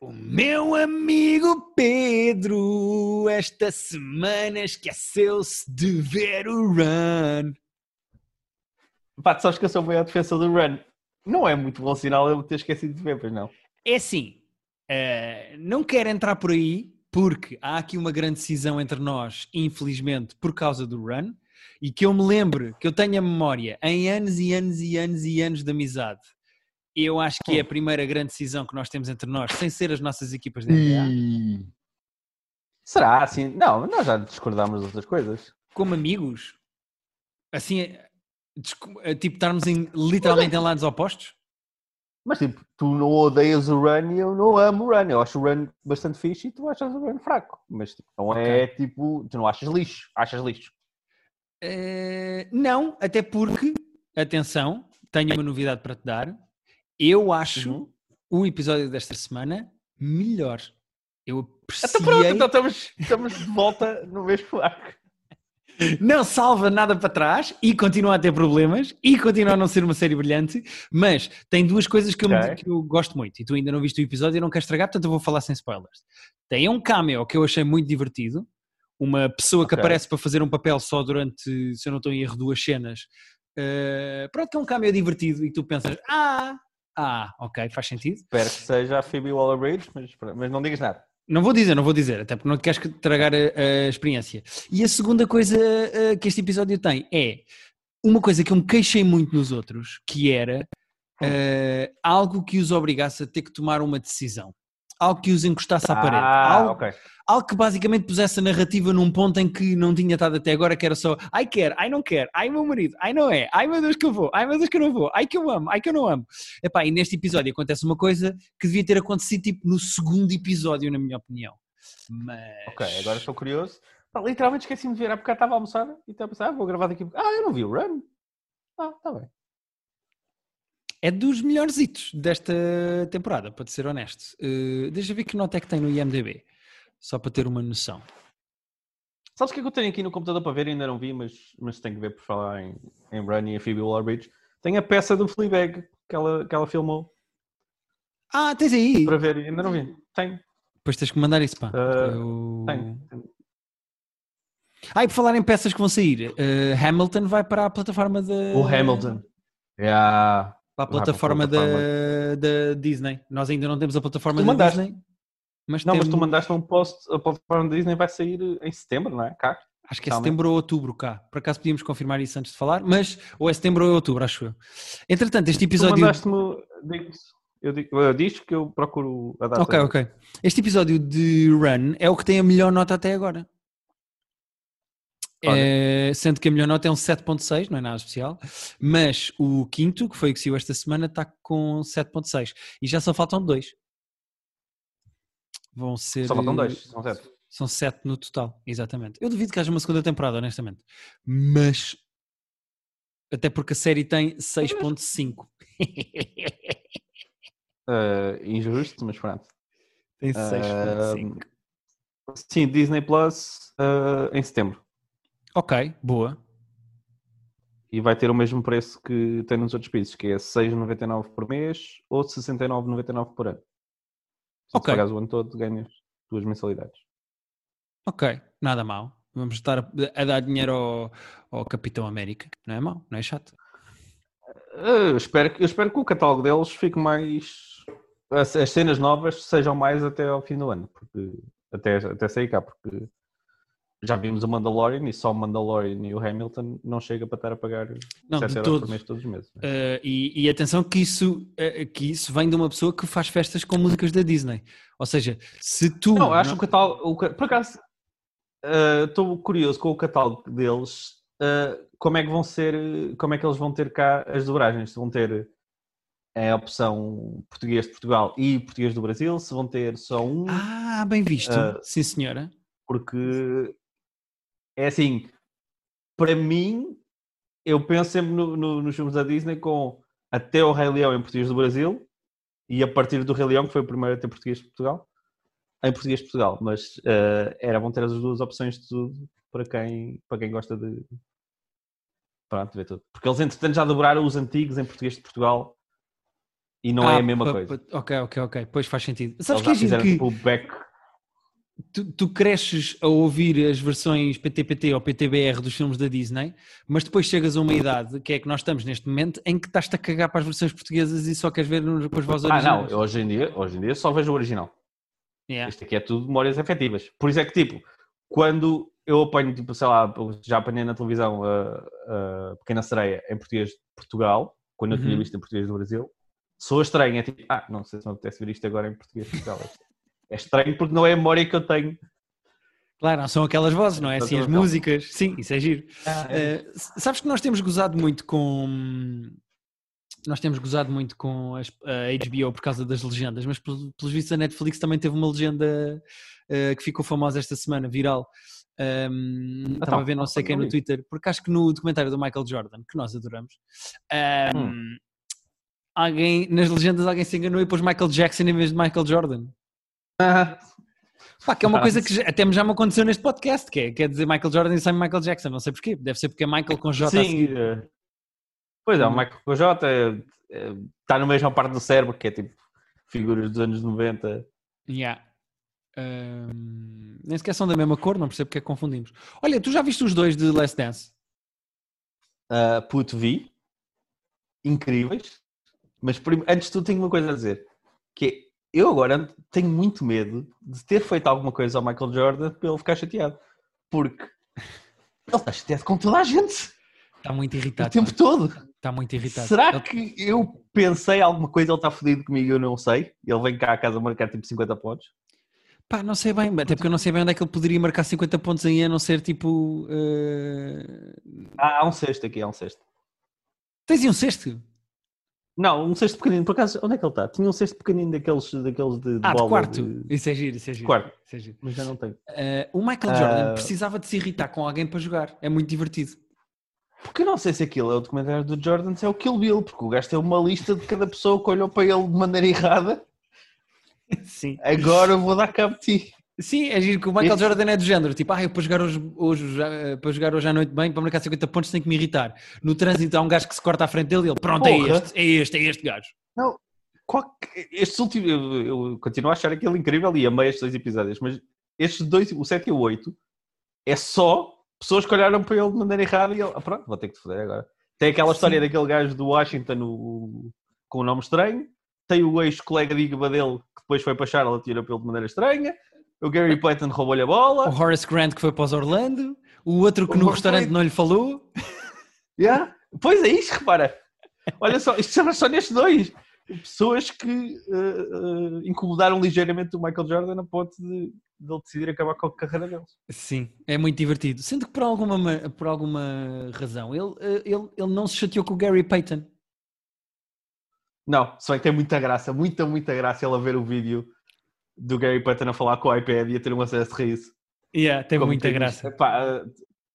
O meu amigo Pedro, esta semana esqueceu-se de ver o Run. Pá, tu sabes que eu sou bem a defesa do Run. Não é muito bom sinal eu ter esquecido de ver, pois não. É assim, eh, não quero entrar por aí, porque há aqui uma grande cisão entre nós, infelizmente, por causa do Run, e que eu me lembre, que eu tenha memória, em anos e anos e anos e anos de amizade, eu acho que é a primeira grande decisão que nós temos entre nós, sem ser as nossas equipas de NBA. Será assim? Não, nós já discordámos de outras coisas. Como amigos? Assim, é- é tipo estarmos em, literalmente em lados opostos? Mas tipo, tu não odeias o Run e eu não amo o Run. Eu acho o Run bastante fixe e tu achas o Run fraco. Mas tipo, não é tipo, tu não achas lixo, achas lixo. Eh, não, até porque, atenção, tenho uma novidade para te dar. Eu acho Uhum. o episódio desta semana melhor. Eu Então pronto, apreciei. então estamos, estamos de volta no mesmo arco. Não salva nada para trás e continua a ter problemas e continua a não ser uma série brilhante, mas tem duas coisas que eu, me- Ok. que eu gosto muito e tu ainda não viste o episódio e não queres estragar, portanto eu vou falar sem spoilers. Tem um cameo que eu achei muito divertido, uma pessoa que aparece para fazer um papel só durante, se eu não estou em erro, duas cenas. Uh, pronto, que é um cameo divertido e tu pensas, ah, ah, ok, faz sentido. Espero que seja a Phoebe Waller-Bridge, mas, mas não digas nada. Não vou dizer, não vou dizer, até porque não te queres que- tragar a, a experiência. E a segunda coisa eh, que este episódio tem é uma coisa que eu me queixei muito nos outros, que era eh, algo que os obrigasse a ter que tomar uma decisão. Algo que os encostasse à parede. Ah, Algo, ok. algo que basicamente pusesse a narrativa num ponto em que não tinha estado até agora, que era só ai quer, ai não quer, ai meu marido, ai não é, ai meu Deus que eu vou, ai meu Deus que eu não vou, ai que eu amo, ai que eu não amo. Epá, e neste episódio acontece uma coisa que devia ter acontecido tipo no segundo episódio, na minha opinião. Mas... Ok, agora estou curioso. Pá, literalmente esqueci-me de ver. Há bocado estava a almoçar e estava a pensar, ah, vou gravar daqui. a pouco. Ah, eu não vi o Run. Ah, está bem. É dos melhores hitos desta temporada, para te ser honesto. Uh, deixa eu ver que nota é que tem no IMDB, só para ter uma noção. Sabes o que é que eu tenho aqui no computador para ver? Ainda não vi, mas, mas tenho que ver por falar em, em Run e a Phoebe Waller-Bridge. Tem a peça do Fleabag que ela, que ela filmou Ah, tens aí! para ver ainda não vi. Tem, Depois tens que mandar isso, pá. Ah, Eu- tem. Ah, e por falar em peças que vão sair, uh, Hamilton vai para a plataforma da... O Hamilton. Yeah. Para a Vai para a plataforma da, plataforma. da Disney. Nós ainda não temos a plataforma Tu da mandaste. Disney. Mas Não, mas temos- tu mandaste um post, a plataforma da Disney vai sair em setembro, não é? Cá. Acho que é setembro ou outubro cá. Por acaso podíamos confirmar isso antes de falar, mas ou é setembro ou é outubro, acho eu. Entretanto, este Tu episódio. mandaste-me. digo- Eu digo, eu diz que eu procuro a data. Ok, ok. Este episódio de Run é o que tem a melhor nota até agora. É, sendo que a melhor nota é um 7.6, não é nada especial, mas o quinto, que foi o que saiu esta semana, está com 7.6 e já só faltam dois. Vão ser. Só faltam dois, eh, são sete. São sete no total, exatamente. Eu duvido que haja uma segunda temporada, honestamente. Mas. Até porque a série tem 6.5. Uh, injusto, mas pronto. tem Ah, 6.5. Sim, Disney Plus uh, em setembro. Ok, boa. E vai ter o mesmo preço que tem nos outros países, que é 6,99 por mês ou 69,99 por ano. Se Ok. tu pagares o ano todo, ganhas duas mensalidades. Ok, nada mal. Vamos estar a, a dar dinheiro ao, ao Capitão América. Não é mau, não é chato. Eu, espero, que- eu espero que o catálogo deles fique mais. As, as cenas novas sejam mais até ao fim do ano, porque até, até sair cá, porque já vimos o Mandalorian e só o Mandalorian e o Hamilton não chega para estar a pagar Não, 7 de euros por mês todos os meses. Uh, e, e atenção que isso, uh, que isso vem de uma pessoa que faz festas com músicas da Disney. Ou seja, se tu. Não, acho que o catálogo. o por acaso, uh, estou curioso com o catálogo deles. uh, como é que vão ser. Como é que eles vão ter cá as dobragens? Se vão ter a opção português de Portugal e português do Brasil, se vão ter só um, Ah, bem visto. Sim, senhora. porque é assim, para mim, eu penso sempre no- no- nos filmes da Disney com até o Rei Leão em português do Brasil e a partir do Rei Leão, que foi o primeiro a ter português de Portugal, em português de Portugal, mas eh, era bom ter as duas opções de tudo para quem, para quem gosta de pronto, ver tudo. Porque eles entretanto já dobraram os antigos em português de Portugal E não é Ah, a mesma pa- coisa. ok, ok, ok. Pois faz sentido. Sabes Eles que é já giro fizeram que tipo o back. Tu, tu cresces a ouvir as versões PTPT ou PTBR dos filmes da Disney, mas depois chegas a uma idade, que é que nós estamos neste momento, em que estás-te a cagar para as versões portuguesas e só queres ver com as vozes Ah, não, originais. eu hoje em dia, hoje em dia só vejo o original. Yeah. Isto aqui é tudo memórias efetivas. Por isso é que, tipo, quando eu apanho, tipo, sei lá, já apanhei na televisão a, a Pequena Sereia em português de Portugal, quando eu tinha Uhum. visto em português do Brasil, sou estranho. É tipo, ah, não sei se me apetece ver isto agora em português de Portugal. É estranho porque não é a memória que eu tenho. Claro, não são aquelas vozes, não é? Assim, as músicas. Sim, isso é giro. é. Uh, sabes que nós temos gozado muito com. Nós temos gozado muito com a HBO por causa das legendas, mas pel- pelos vistos a Netflix também teve uma legenda uh, que ficou famosa esta semana, viral. Um, Ah, estava tá. a ver não sei quem no. Twitter, porque acho que no documentário do Michael Jordan, que nós adoramos, um, Hum. alguém, nas legendas alguém se enganou e pôs Michael Jackson em vez de Michael Jordan. Ah, Pá, que é uma coisa que até já me aconteceu neste podcast, que é, quer dizer Michael Jordan e sai Michael Jackson, não sei porquê, deve ser porque é Michael com J sim. eh, Pois é, o. Michael J está na mesma parte do cérebro, que é tipo figuras dos anos 90. Yeah. Ahm, nem sequer são da mesma cor, não percebo porque é que confundimos. Olha, tu já viste os dois de Last Dance? Uh, puto, vi. Incríveis. Mas antes de tudo tenho uma coisa a dizer. Que é, eu agora tenho muito medo de ter feito alguma coisa ao Michael Jordan para ele ficar chateado. Porque ele está chateado com toda a gente. Está muito O irritado. tempo pá. todo. Está muito irritado. Será Ele- que eu pensei alguma coisa, ele está fodido comigo eu não sei? Ele vem cá à casa marcar tipo 50 pontos. Pá, não sei bem, até porque eu não sei bem onde é que ele poderia marcar 50 pontos aí a não ser tipo. eh, Ah, há um cesto aqui, há um cesto. Tens aí um sexto? Não, um cesto pequenino. Por acaso, onde é que ele está? Tinha um cesto pequenino daqueles, daqueles de, de Ah, de bola. quarto. de- Isso é giro, isso é giro. Quarto. Isso é giro. Mas já não tenho. Eh, o Michael Jordan Ah. precisava de se irritar com alguém para jogar. É muito divertido. Porque eu não sei se aquilo é o documentário do Jordan, se é o Kill Bill, porque o gajo tem uma lista de cada pessoa que olhou para ele de maneira errada. Sim. Agora eu vou dar cabo de ti. Sim, é giro que o Michael Este- Jordan é do género, tipo, ah, eu para jogar hoje, hoje, para jogar hoje à noite bem, para marcar 50 pontos tenho que me irritar. No trânsito há um gajo que se corta à frente dele e ele, pronto, é Porra. este, é este, é este gajo. Não, qual estes últimos, eu, eu continuo a achar aquilo incrível e amei estes dois episódios, mas estes dois, o 7 e o 8, é só pessoas que olharam para ele de maneira errada e ele, ah, pronto, vou ter que te foder agora. Tem aquela história Sim. daquele gajo do Washington o- com o nome estranho, tem o ex-colega de Igba dele que depois foi para Charlotte e tirou para ele de maneira estranha, o Gary Payton roubou-lhe a O bola. Horace Grant que foi para os Orlando, o outro que O no restaurante Grant. não lhe falou. Yeah. Pois é isso, repara. Olha só, isto chama só nestes dois. Pessoas que eh, eh, incomodaram ligeiramente o Michael Jordan a ponto de, de ele decidir acabar com a carreira deles. Sim, é muito divertido. Sendo que por alguma, ma- por alguma razão ele, eh, ele, ele não se chateou com o Gary Payton. Não, só que tem muita graça, muita, muita graça ele a ver o vídeo do Gary Payton a falar com o iPad e a ter um acesso de riso. Yeah, tem Como muita tem graça. Epá, eh,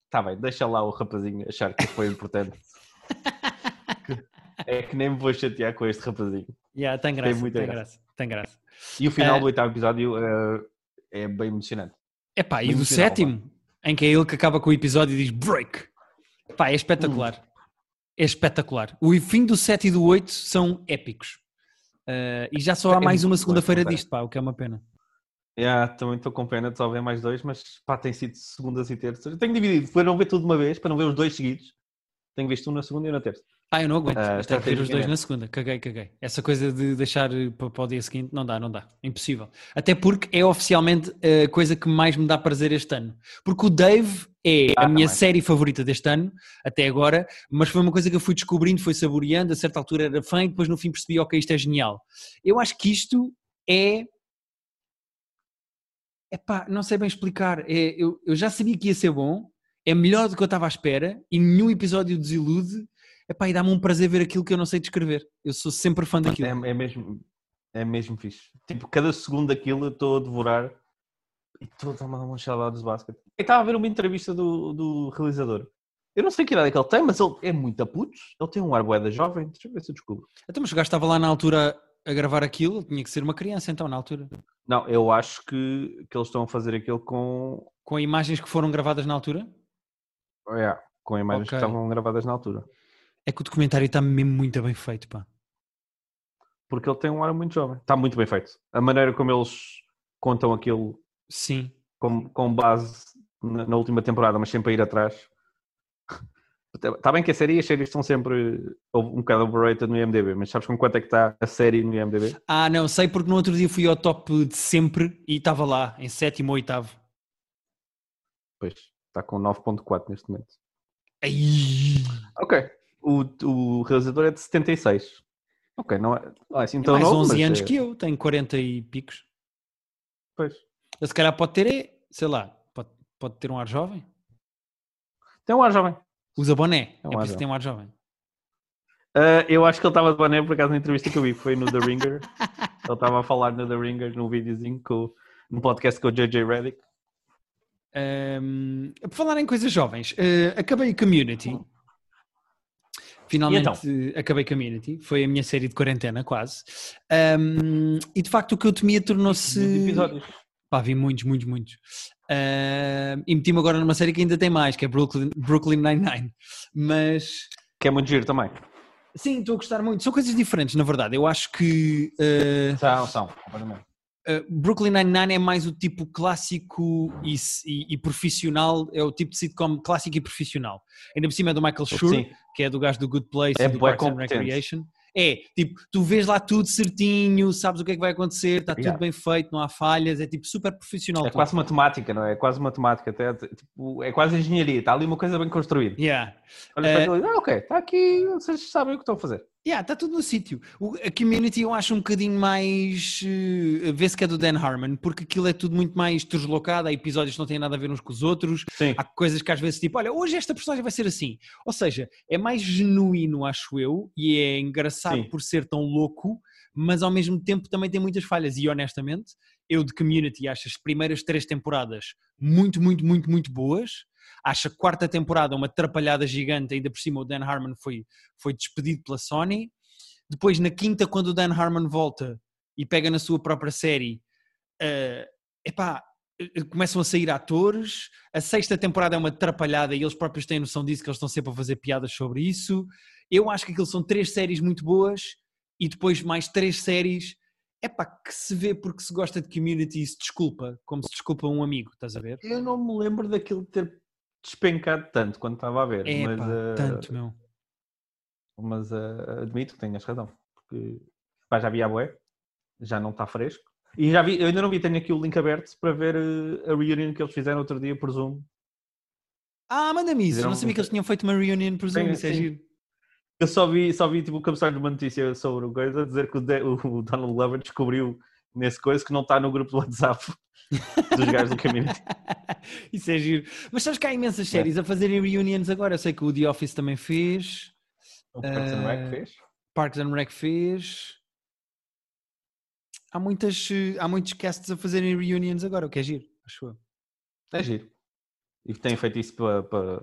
tá bem, deixa lá o rapazinho achar que foi importante. é que nem me vou chatear com este rapazinho. Yeah, tem graça, tem, muita graça. graça. tem graça. E o final Eh, do oitavo episódio eh, é bem emocionante. Epá, e Muito do sétimo, em que é ele que acaba com o episódio e diz break. Pá, é espetacular. Hum. É espetacular. O fim do 7 e do 8 são épicos. Uh, e já só há mais uma segunda-feira disto, pá, o que é uma pena. Yeah, também estou com pena de só ver mais dois, mas pá, tem sido segundas e terças. Eu tenho dividido para não ver tudo de uma vez, para não ver os dois seguidos. Tenho visto um na segunda e um na terça. Ah, eu não aguento. Eu tenho que ver os dois na segunda. Caguei, caguei. Essa coisa de deixar eh, para, para o dia seguinte, não dá, não dá. Impossível. Até porque é oficialmente a coisa que mais me dá prazer este ano. Porque o Dave é a Ah, minha série favorita deste ano, até agora, mas foi uma coisa que eu fui descobrindo, foi saboreando, a certa altura era fã e depois no fim percebi, ok, isto é genial. Eu acho que isto é. Epá, não sei bem explicar. É, eu, eu já sabia que ia ser bom, é melhor do que eu estava à espera e nenhum episódio desilude. Epá, e dá-me um prazer ver aquilo que eu não sei descrever. Eu sou sempre fã daquilo. É, é mesmo, é mesmo fixe. Tipo, cada segundo daquilo eu estou a devorar e estou a tomar uma saudade de basquete. Eu estava a ver uma entrevista do, do realizador. Eu não sei que idade é que ele tem, mas ele é muito a putos. Ele tem um ar bué jovem. Deixa eu ver se eu descubro. Então, mas o gajo estava lá na altura a gravar aquilo, tinha que ser uma criança então na altura. Não, eu acho que, que eles estão a fazer aquilo com, Com imagens que foram gravadas na altura? é, com imagens Ok. que estavam gravadas na altura. É que o documentário está mesmo muito bem feito, pá. porque ele tem um ar muito jovem. Está muito bem feito. A maneira como eles contam aquilo Sim. com, com base na, na última temporada, mas sempre a ir atrás. Está bem que a série e as séries estão sempre um bocado overrated no IMDB, mas sabes com quanto é que está a série no IMDB? Ah, não, sei porque no outro dia fui ao top de sempre e estava lá, em sétimo ou oitavo. Pois, está com 9.4 neste momento. Ai. Ok. O, o realizador é de 76. Ok, não é, não é assim Tem tão mais novo, 11 mas anos é- que eu, tenho 40 e picos. Pois. Ele se calhar pode ter, é, sei lá, pode, pode ter um ar jovem. Tem um ar jovem. Usa boné, É é, um por ar isso que tem um ar jovem. Ah, eu acho que ele estava de boné por acaso na entrevista que eu vi, foi no The Ringer. ele estava a falar no The Ringer, num videozinho, com, num podcast com o JJ Reddick. Ahm, por falar em coisas jovens, eh, acabei o Community. Finalmente eh, acabei Community. Foi a minha série de quarentena, quase. Ahm, e de facto o que eu temia tornou-se. Pá, vi muitos, muitos, muitos. Ahm, e meti-me agora numa série que ainda tem mais, que é Brooklyn, Brooklyn Nine-Nine. Mas Que é muito giro também. sim, estou a gostar muito. São coisas diferentes, na verdade. Eu acho que. eh, São, são, completamente. Uh, Brooklyn Nine-Nine é mais o tipo clássico e, e- e profissional, é o tipo de sitcom clássico e profissional. Ainda por cima é do Michael Schur, Sim. que é do gajo do Good Place É e do Parks and. Recreation. É, tipo, tu vês lá tudo certinho, sabes o que é que vai acontecer, está tudo Yeah. bem feito, não há falhas, é tipo super profissional. É tudo. quase matemática, não é? É quase matemática. Até, tipo, é quase engenharia. Está ali uma coisa bem construída. Yeah. Olha Eh, para aquilo e, ah, ok, está aqui, vocês sabem o que estão a fazer. Yeah, está tudo no sítio. A community eu acho um bocadinho mais. eh, Vê-se que é do Dan Harmon, porque aquilo é tudo muito mais deslocado. Há episódios que não têm nada a ver uns com os outros. Sim. Há coisas que às vezes, tipo, olha, hoje esta personagem vai ser assim. Ou seja, é mais genuíno, acho eu, e é engraçado Sim. por ser tão louco, mas ao mesmo tempo também tem muitas falhas. E honestamente, eu de Community acho as primeiras três temporadas muito, muito, muito, muito boas. Acho a quarta temporada uma atrapalhada gigante, ainda por cima o Dan Harmon foi, foi despedido pela Sony. Depois, na quinta, quando o Dan Harmon volta e pega na sua própria série, eh, epá, eh, começam a sair atores. A sexta temporada é uma atrapalhada e eles próprios têm noção disso, que eles estão sempre a fazer piadas sobre isso. Eu acho que aquilo são três séries muito boas e depois mais três séries. Epá, que se vê porque se gosta de community e se desculpa, como se desculpa um amigo, estás a ver? Eu não me lembro daquilo ter despencado tanto quando estava a ver. É mas, pá, eh, tanto, meu. mas eh, admito que tenhas razão. Porque pá, já vi a bué, já não está fresco. E já vi, eu ainda não vi, tenho aqui o link aberto para ver eh, a reunião que eles fizeram outro dia por Zoom. Ah, manda-me isso. Eu não sabia que eles tinham feito uma reunion por Zoom. Isso é giro. Eu só vi, só vi tipo, o cabeçalho de uma notícia sobre o coisa, a dizer que o, o Donald Glover descobriu nesse coisa que não está no grupo do WhatsApp dos gajos do Community. Isso é giro. Mas sabes que há imensas É. séries a fazerem reunions agora. Eu sei que o The Office também fez, O Parks and Rec Eh, fez. Parks and Rec fez. Há, muitas, há muitos casts a fazerem reunions agora, o que é giro, acho eu. É giro. E têm feito isso para, para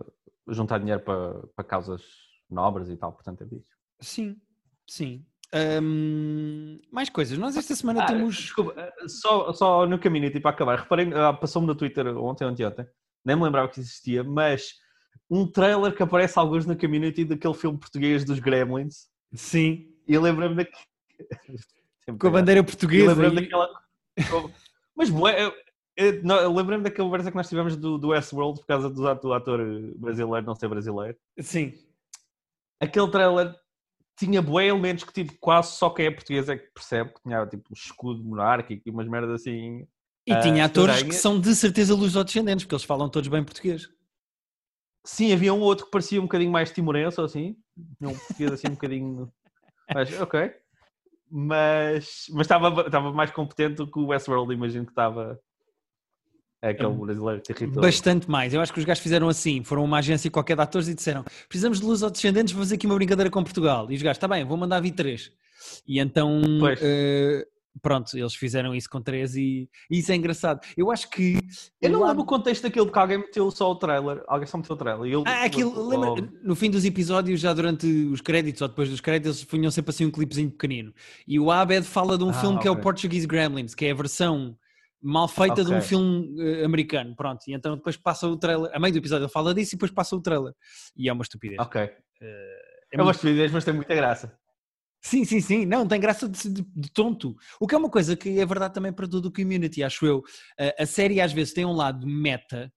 juntar dinheiro para, para causas nobres e tal, portanto é bicho. Sim, sim. Ahm, mais coisas. Nós esta semana Ah, temos. Desculpa, eh, só, só no Community para acabar. Reparem, ah, passou-me no Twitter ontem, ontem, ontem, nem me lembrava que existia, mas um trailer que aparece alguns no Community daquele filme português dos Gremlins. Sim. E eu lembro-me daquele. Com a bandeira Eu portuguesa. lembrei-me e- daquela. Mas, bué, lembrei-me daquela conversa que nós tivemos do, do Westworld por causa do, do ator brasileiro não ser brasileiro. Sim. Aquele trailer tinha bué elementos que tipo, quase só quem é português é que percebe, que tinha tipo um escudo monárquico e umas merdas assim. E Ah, tinha atores que estranhas. são de certeza lusodescendentes, porque eles falam todos bem português. Sim, havia um outro que parecia um bocadinho mais timorense ou assim. Tinha um português assim um bocadinho. Mas, ok. Mas, mas estava, estava mais competente do que o Westworld, imagino que estava. É aquele brasileiro que irritou. Bastante mais. Eu acho que os gajos fizeram assim. Foram uma agência qualquer de atores e disseram: precisamos de lusodescendentes, vou fazer aqui uma brincadeira com Portugal. E os gajos, está bem, vou mandar vir três. E então, eh, pronto, eles fizeram isso com três e, e isso é engraçado. Eu acho que. Eu não o lembro o lado- contexto daquilo, porque alguém meteu só o trailer. Alguém só meteu o trailer. Ah, aquilo, lembra, no fim dos episódios, já durante os créditos ou depois dos créditos, eles punham sempre assim um clipezinho pequenino. E o Abed fala de um Ah, filme que é o. Portuguese Gremlins, que é a versão mal feita de um filme eh, americano. Pronto, e então depois passa o trailer. A meio do episódio ele fala disso e depois passa o trailer. E é uma estupidez. Ok. É É uma muito- estupidez, mas tem muita graça. Sim, sim, sim. Não, tem graça de, de, de, tonto. O que é uma coisa que é verdade também para todo o community, acho eu. A, a série às vezes tem um lado meta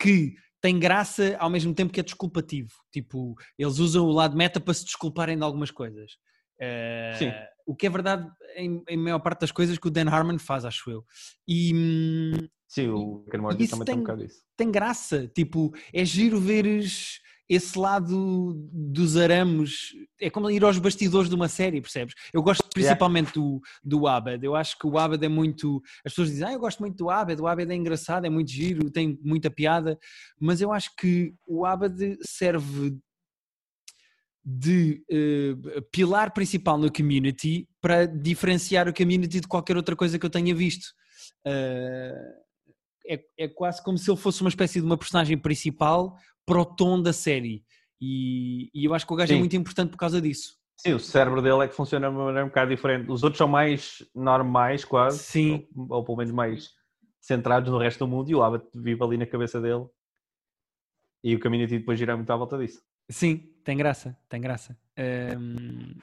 que tem graça ao mesmo tempo que é desculpativo. Tipo, eles usam o lado meta para se desculparem de algumas coisas. Uh, Sim. O que é verdade em, em maior parte das coisas que o Dan Harmon faz, acho eu. E, hum, Sim, o Ken Morty também tem, tem um bocado isso. Tem graça, tipo, é giro veres esse lado dos arames, é como ir aos bastidores de uma série, percebes? Eu gosto principalmente yeah. do, do Abed, eu acho que o Abed é muito, as pessoas dizem, ah, eu gosto muito do Abed, o Abed é engraçado, é muito giro, tem muita piada, mas eu acho que o Abed serve de uh, pilar principal no community para diferenciar o community de qualquer outra coisa que eu tenha visto. Uh, é, é quase como se ele fosse uma espécie de uma personagem principal para o tom da série. E, e eu acho que o gajo é Sim. é muito importante por causa disso. Sim, o cérebro dele é que funciona de uma maneira um bocado diferente. Os outros são mais normais, quase. Sim. Ou, ou pelo menos mais centrados no resto do mundo. E o Abbott vive ali na cabeça dele. E o community depois gira muito à volta disso. Sim, tem graça, tem graça. Um...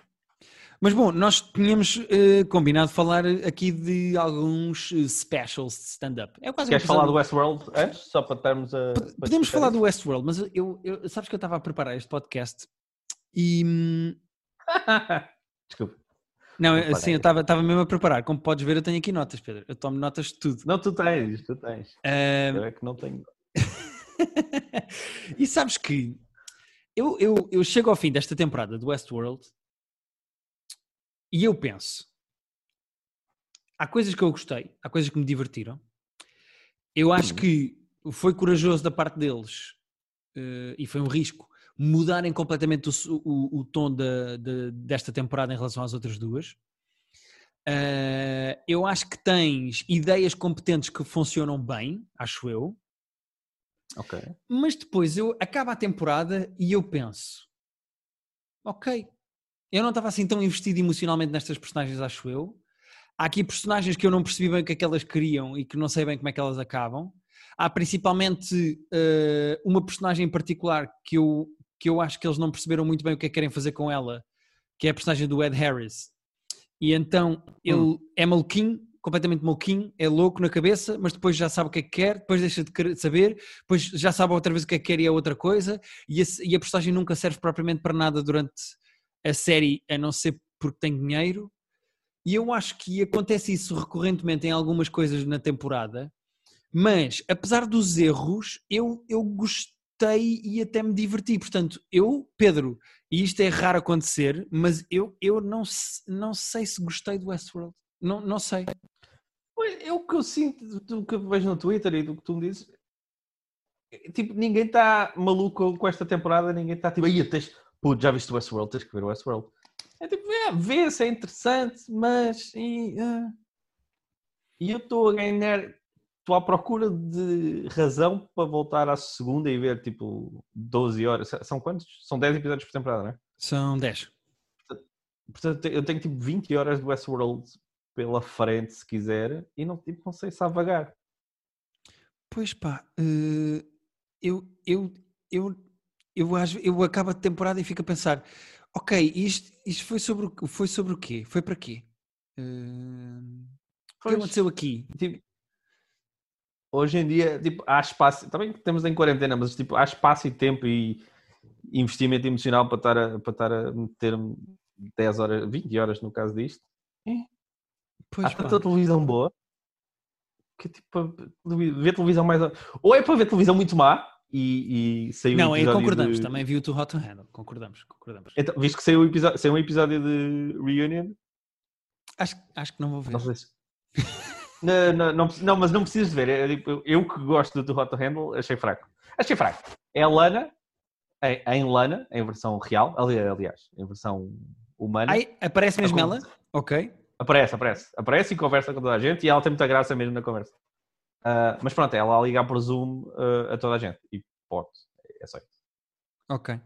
Mas bom, nós tínhamos uh, combinado falar aqui de alguns eh, specials de stand-up. É quase Queres falar do Westworld antes? Só para estarmos a. Podemos falar do Westworld, mas eu, eu, sabes que eu estava a preparar este podcast e. Hum, Desculpa. Não, assim, eu estava mesmo a preparar. Como podes ver, eu tenho aqui notas, Pedro. Eu tomo notas de tudo. Não, tu tens, tu tens. Uh... Eu é que não tenho. e sabes que eu, eu, eu chego ao fim desta temporada do Westworld e eu penso: há coisas que eu gostei, há coisas que me divertiram. Eu acho uhum. que foi corajoso da parte deles uh, e foi um risco mudarem completamente o, o, o tom de, de, desta temporada em relação às outras duas. Uh, eu acho que tens ideias competentes que funcionam bem, acho eu. Mas depois eu acaba a temporada e eu penso: ok, eu não estava assim tão investido emocionalmente nestas personagens, acho eu. Há aqui personagens que eu não percebi bem o que é que elas queriam e que não sei bem como é que elas acabam. Há principalmente uh, uma personagem em particular que eu, que eu acho que eles não perceberam muito bem o que é que querem fazer com ela, que é a personagem do Ed Harris. E então ele hum. é maluquinho, completamente maluquinho, é louco na cabeça, mas depois já sabe o que é que quer, depois deixa de saber, depois já sabe outra vez o que é que quer e é outra coisa, e a, e a nunca serve propriamente para nada durante a série a não ser porque tem dinheiro. E eu acho que acontece isso recorrentemente em algumas coisas na temporada, mas apesar dos erros, eu, eu gostei e até me diverti. Portanto, eu, Pedro, e isto é raro acontecer, mas eu, eu não, não sei se gostei do Westworld. Não, não sei. É o que eu sinto do que eu vejo no Twitter e do que tu me dizes. Tipo, ninguém está maluco com esta temporada, ninguém está tipo, aí tens, já viste o Westworld? Tens que ver o Westworld. É tipo, é, vê-se, é interessante, mas. E, uh, e eu estou a ganhar. Estou à procura de razão para voltar à segunda e ver tipo 12 horas. São quantos? São 10 episódios por temporada, não é? São 10. Portanto, eu tenho tipo 20 horas de Westworld pela frente, se quiser, e não, tipo, não sei se há vagar. Pois pá, uh, eu, eu, eu eu, eu acabo a temporada e fico a pensar, ok, isto, isto foi, sobre, foi sobre o quê? Foi para quê? Uh, o que aconteceu aqui? Tipo, hoje em dia, tipo, há espaço, também estamos em quarentena, mas tipo, há espaço e tempo e investimento emocional para estar a, para estar a meter 10 horas, 20 horas no caso disto. É. Pois, há tanta televisão boa que tipo, ver televisão mais. Ou é para ver televisão muito má, e, e saiu Não, aí concordamos, de... também viu o Hot to Handle, concordamos, concordamos. Então, visto que saiu, episódio, saiu um episódio de Reunion? Acho, acho que não vou ver. Não, não, não, não, não, mas não precisas de ver. Eu, tipo, eu que gosto do Hot to Handle, achei fraco. Achei fraco. É a Lana, em, em Lana, em versão real, aliás, em versão humana. Ai, aparece mesmo ela? Ok. Aparece, aparece. Aparece e conversa com toda a gente e ela tem muita graça mesmo na conversa. Uh, mas pronto, ela a ligar por Zoom uh, a toda a gente. E pode, é só isso. Ok.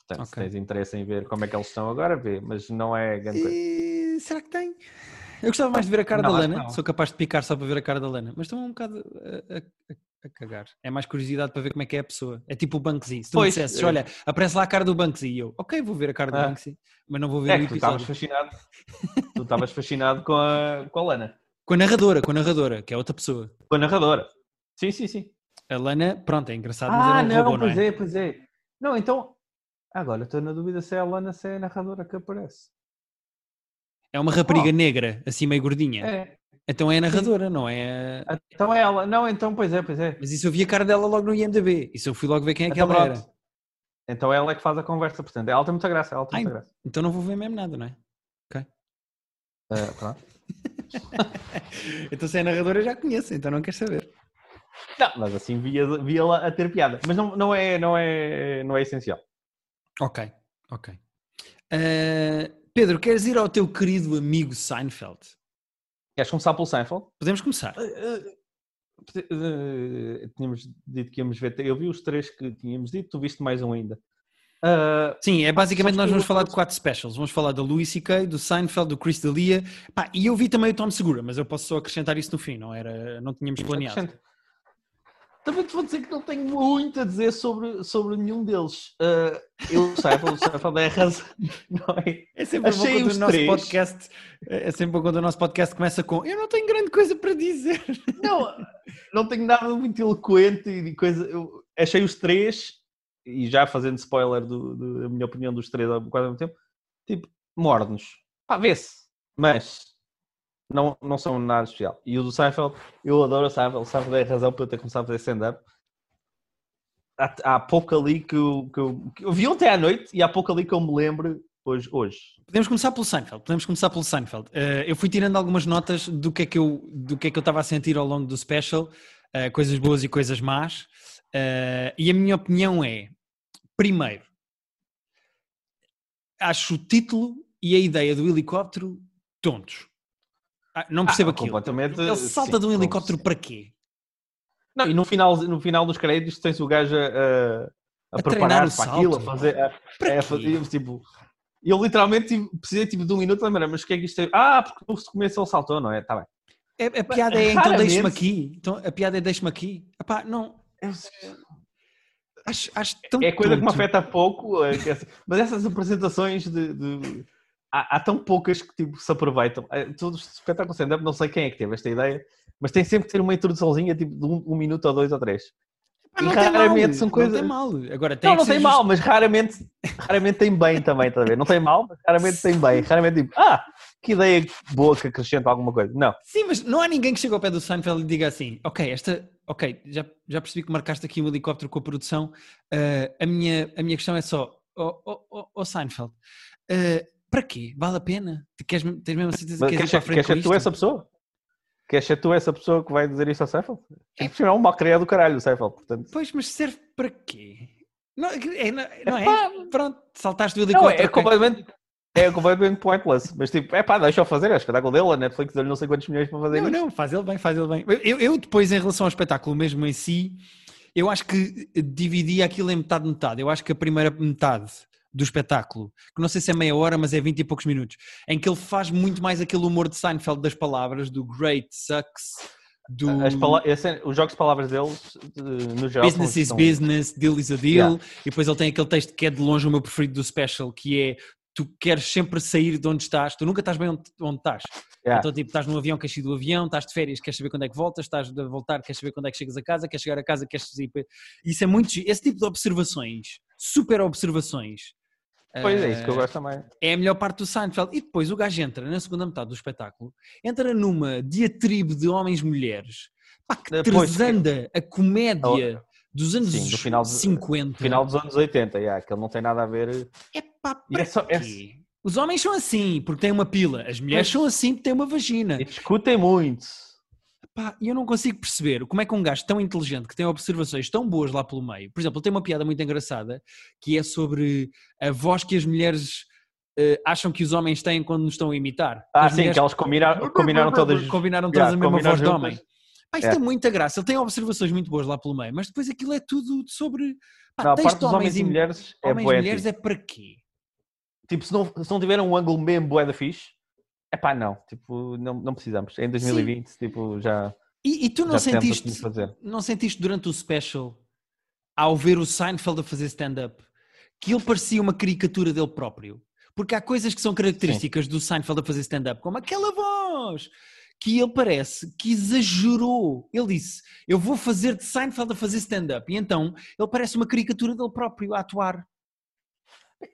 Portanto, okay. se tens interesse em ver como é que eles estão agora, vê, mas não é grande e... Será que tem? Eu gostava mais de ver a cara Não, da Lana, não. sou capaz de picar só para ver a cara da Lana, mas estou um bocado a, a- a- cagar. É mais curiosidade para ver como é que é a pessoa. É tipo o Banksy. Se tu me Pois, dissesses, é. olha, aparece lá a cara do Banksy e eu, ok, vou ver a cara do Ah. Banksy, mas não vou ver É o que tu estavas episódio. fascinado. Tu estavas fascinado com a, com a Lana. Com a narradora, com a narradora, que é outra pessoa. Com a narradora. Sim, sim, sim. A Lana, pronto, é engraçado, mas é um robô, não pois é? é, pois é. Não, então. Agora estou na dúvida se é a Lana se é a narradora que aparece. É uma rapariga Oh. negra, assim meio gordinha. É. Então é a narradora, não é? a- Então é ela. Não, então, pois é, pois é. Mas isso eu vi a cara dela logo no IMDB. Isso eu fui logo ver quem é que Então, ela pronto. era. Então ela é que faz a conversa, portanto. Ela tem muita graça, ela tem Ai, muita graça. Então não vou ver mesmo nada, não é? Ah, pronto. Então se é a narradora já conheço, então não queres saber. Não, mas assim via- via-la a ter piada. Mas não, não, é, não, é, não é essencial. Ok, ok. Eh, Pedro, queres ir ao teu querido amigo Seinfeld? Queres começar pelo Seinfeld? Podemos começar. Eh, eh, tínhamos dito que íamos ver. Eu vi os três que tínhamos dito, tu viste mais um ainda. Ah, Sim, é basicamente nós vamos eu- falar de quatro specials. Vamos falar da Louis C.K., do Seinfeld, do Chris D'Elia. Pá, e eu vi também o Tom Segura, mas eu posso só acrescentar isso no fim, não era, não tínhamos planeado. acrescenta. Também te vou dizer que não tenho muito a dizer sobre, sobre nenhum deles. Ah, eu Seinfeld, o Seinfeld é a razão. Não é? É sempre bom Achei quando os o nosso três. podcast é sempre bom quando o nosso podcast começa com eu não tenho grande coisa para dizer. Não, não tenho nada muito eloquente e coisa. Eu achei os três, e já fazendo spoiler do- do- da minha opinião dos três ao quase mesmo tempo, tipo, mornos. Pá, vê-se. Mas não, não são nada especial. E o do Seinfeld, eu adoro o Seinfeld. O Seinfeld é a razão para eu ter começado a fazer stand-up. Há, há pouco ali que eu, que, eu, que eu vi ontem à noite e há pouco ali que eu me lembro hoje. hoje. Podemos começar pelo Seinfeld. Podemos começar pelo Seinfeld. Eh, eu fui tirando algumas notas do que é que eu do que é que eu estava a sentir ao longo do special, eh, coisas boas e coisas más. Eh, e a minha opinião é, primeiro, acho o título e a ideia do helicóptero tontos. Ah, não percebo Ah, aquilo. completamente, Ele salta sim, de um helicóptero para quê? Não, e no final, no final dos créditos tens o gajo a, a, a preparar-se para aquilo, a salto. fazer. A, Para a fazer tipo, eu literalmente tive- precisei tipo, de um minuto a lembrar, mas o que é que isto é? Ah, porque no começo ele saltou, não é? Está bem. É- a piada é então deixa-me aqui. Então, a piada é deixa-me aqui. Epá, não. Acho, acho tão É coisa que me tonto. afeta pouco, é essa- mas essas apresentações de. de- há, há tão poucas que tipo, se aproveitam. Todos os espetáculos stand-up, não sei quem é que teve esta ideia, mas tem sempre que ter uma introduçãozinha tipo, de um, um minuto ou dois ou três. Ah, e não raramente mal, são Não coisas- tem mal. Agora, tem Não, não tem justo- mal, mas raramente, raramente tem bem também, está a ver? Não tem mal, mas raramente tem bem. Raramente tipo, ah, que ideia boa que acrescenta alguma coisa. Não. Sim, mas não há ninguém que chegue ao pé do Seinfeld e diga assim: Ok, esta, ok, já, já percebi que marcaste aqui um helicóptero com a produção. ah, a, minha, a minha questão é só: Oh, oh, oh, oh, Seinfeld, ah, para quê? Vale a pena? Queres, tens mesmo a certeza Mas que queres queres queres ser tu essa pessoa? Queres ser tu essa pessoa que vai dizer isso ao Seinfeld? É, é um mal criado do caralho o Seinfeld, portanto. Pois, mas serve para quê? Não é? Não, não é? Epá, Pronto, saltaste do Não, helicóptero. é ok. completamente. É completamente pointless, mas tipo, é pá, deixa eu fazer, é o espetáculo dele, a Netflix deu-lhe não sei quantos milhões para fazer Não, isso. não, faz ele bem, faz ele bem. Eu, eu depois, em relação ao espetáculo mesmo em si, eu acho que dividia aquilo em metade, metade. Eu acho que a primeira metade do espetáculo, que não sei se é meia hora, mas é 20 e poucos minutos, em que ele faz muito mais aquele humor de Seinfeld das palavras, do great, sucks, do esse- os jogos de palavras deles, de- no geral, business is business, deal is a deal, Yeah. e depois ele tem aquele texto que é de longe o meu preferido do special, que é tu queres sempre sair de onde estás, tu nunca estás bem onde, onde estás. Yeah. Então, tipo, estás num avião, queres sair do avião, estás de férias, queres saber quando é que voltas, estás a voltar, queres saber quando é que chegas a casa, queres chegar a casa, queres sair. para- Isso é muito. Esse tipo de observações, super observações. Pois é, isso que eu eh, gosto também. é a melhor parte do Seinfeld. E depois o gajo entra na segunda metade do espetáculo, entra numa diatribe de homens-mulheres, pá, que Depois que- transanda a comédia dos anos Sim, do final de- 50. Final dos anos 80, yeah, que ele não tem nada a ver. É pá, para é só- é-? Os homens são assim, porque têm uma pila. As mulheres Pois. são assim, porque têm uma vagina. E discutem muito. Pá, e eu não consigo perceber como é que um gajo tão inteligente, que tem observações tão boas lá pelo meio, por exemplo, ele tem uma piada muito engraçada que é sobre a voz que as mulheres eh, acham que os homens têm quando nos estão a imitar. Ah, As sim, mulheres que elas combinaram, combinaram todas. combinaram todas Yeah, a mesma voz de homem. Pá, isto É. tem muita graça. Ele tem observações muito boas lá pelo meio, mas depois aquilo é tudo sobre. Pá, Não, a parte dos homens e mulheres é homens e mulheres é para quê? Tipo, se não, se não tiver um ângulo mesmo bué da fixe, É pá, não, tipo, não, não precisamos. Em 2020, Sim. tipo, já. E, e tu não sentiste, não sentiste durante o special, ao ver o Seinfeld a fazer stand-up, que ele parecia uma caricatura dele próprio? Porque há coisas que são características Sim. do Seinfeld a fazer stand-up, como aquela voz, que ele parece que exagerou. Ele disse: Eu vou fazer de Seinfeld a fazer stand-up. E então ele parece uma caricatura dele próprio a atuar.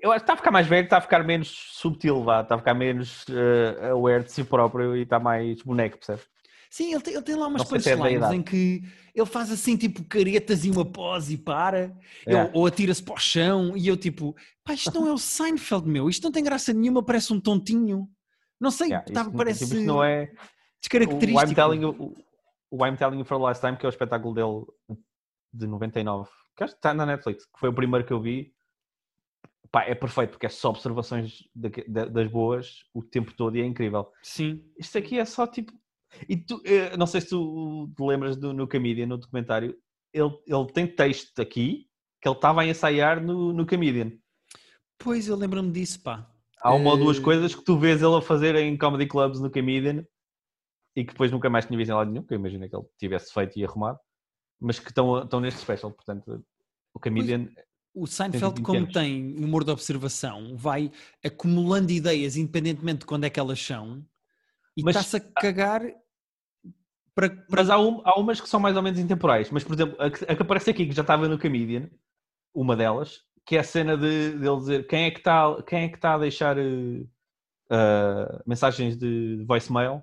Eu acho que está a ficar mais velho, está a ficar menos subtil, vá, está a ficar menos uh, aware de si próprio e está mais boneco, percebe? Sim, ele tem, ele tem lá umas é punchlines é em que ele faz assim, tipo, caretas e uma pose e para, yeah. ou, ou atira-se para o chão, e eu tipo, pá, isto não é o Seinfeld, meu, isto não tem graça nenhuma, parece um tontinho. Não sei, yeah, tá, parece... Tipo, não é... Descaracterístico. O I'm, telling you, o I'm Telling You for the Last Time, que é o espetáculo dele de 99, que acho que está na Netflix, que foi o primeiro que eu vi, pá, é perfeito, porque é só observações de, de, das boas o tempo todo e é incrível. Sim. Isto aqui é só tipo e tu, eh, não sei se tu te lembras do, no Comedian, no documentário, ele, ele tem texto aqui que ele estava a ensaiar no, no Comedian. Pois, eu lembro-me disso, pá. Há uma ou duas eh, coisas que tu vês ele a fazer em comedy clubs no Comedian e que depois nunca mais tinha visto em lado nenhum, que eu imagino que ele tivesse feito e arrumado, mas que estão, estão neste special, portanto, o Comedian... Pois, o Seinfeld, como tem humor de observação, vai acumulando ideias independentemente de quando é que elas são e está-se a cagar para, para... Mas há, um, há, umas que são mais ou menos intemporais. Mas, por exemplo, a que, a que aparece aqui, que já estava no Comedian, uma delas, que é a cena de, de ele dizer quem é que está, quem é que está a deixar uh, uh, mensagens de voicemail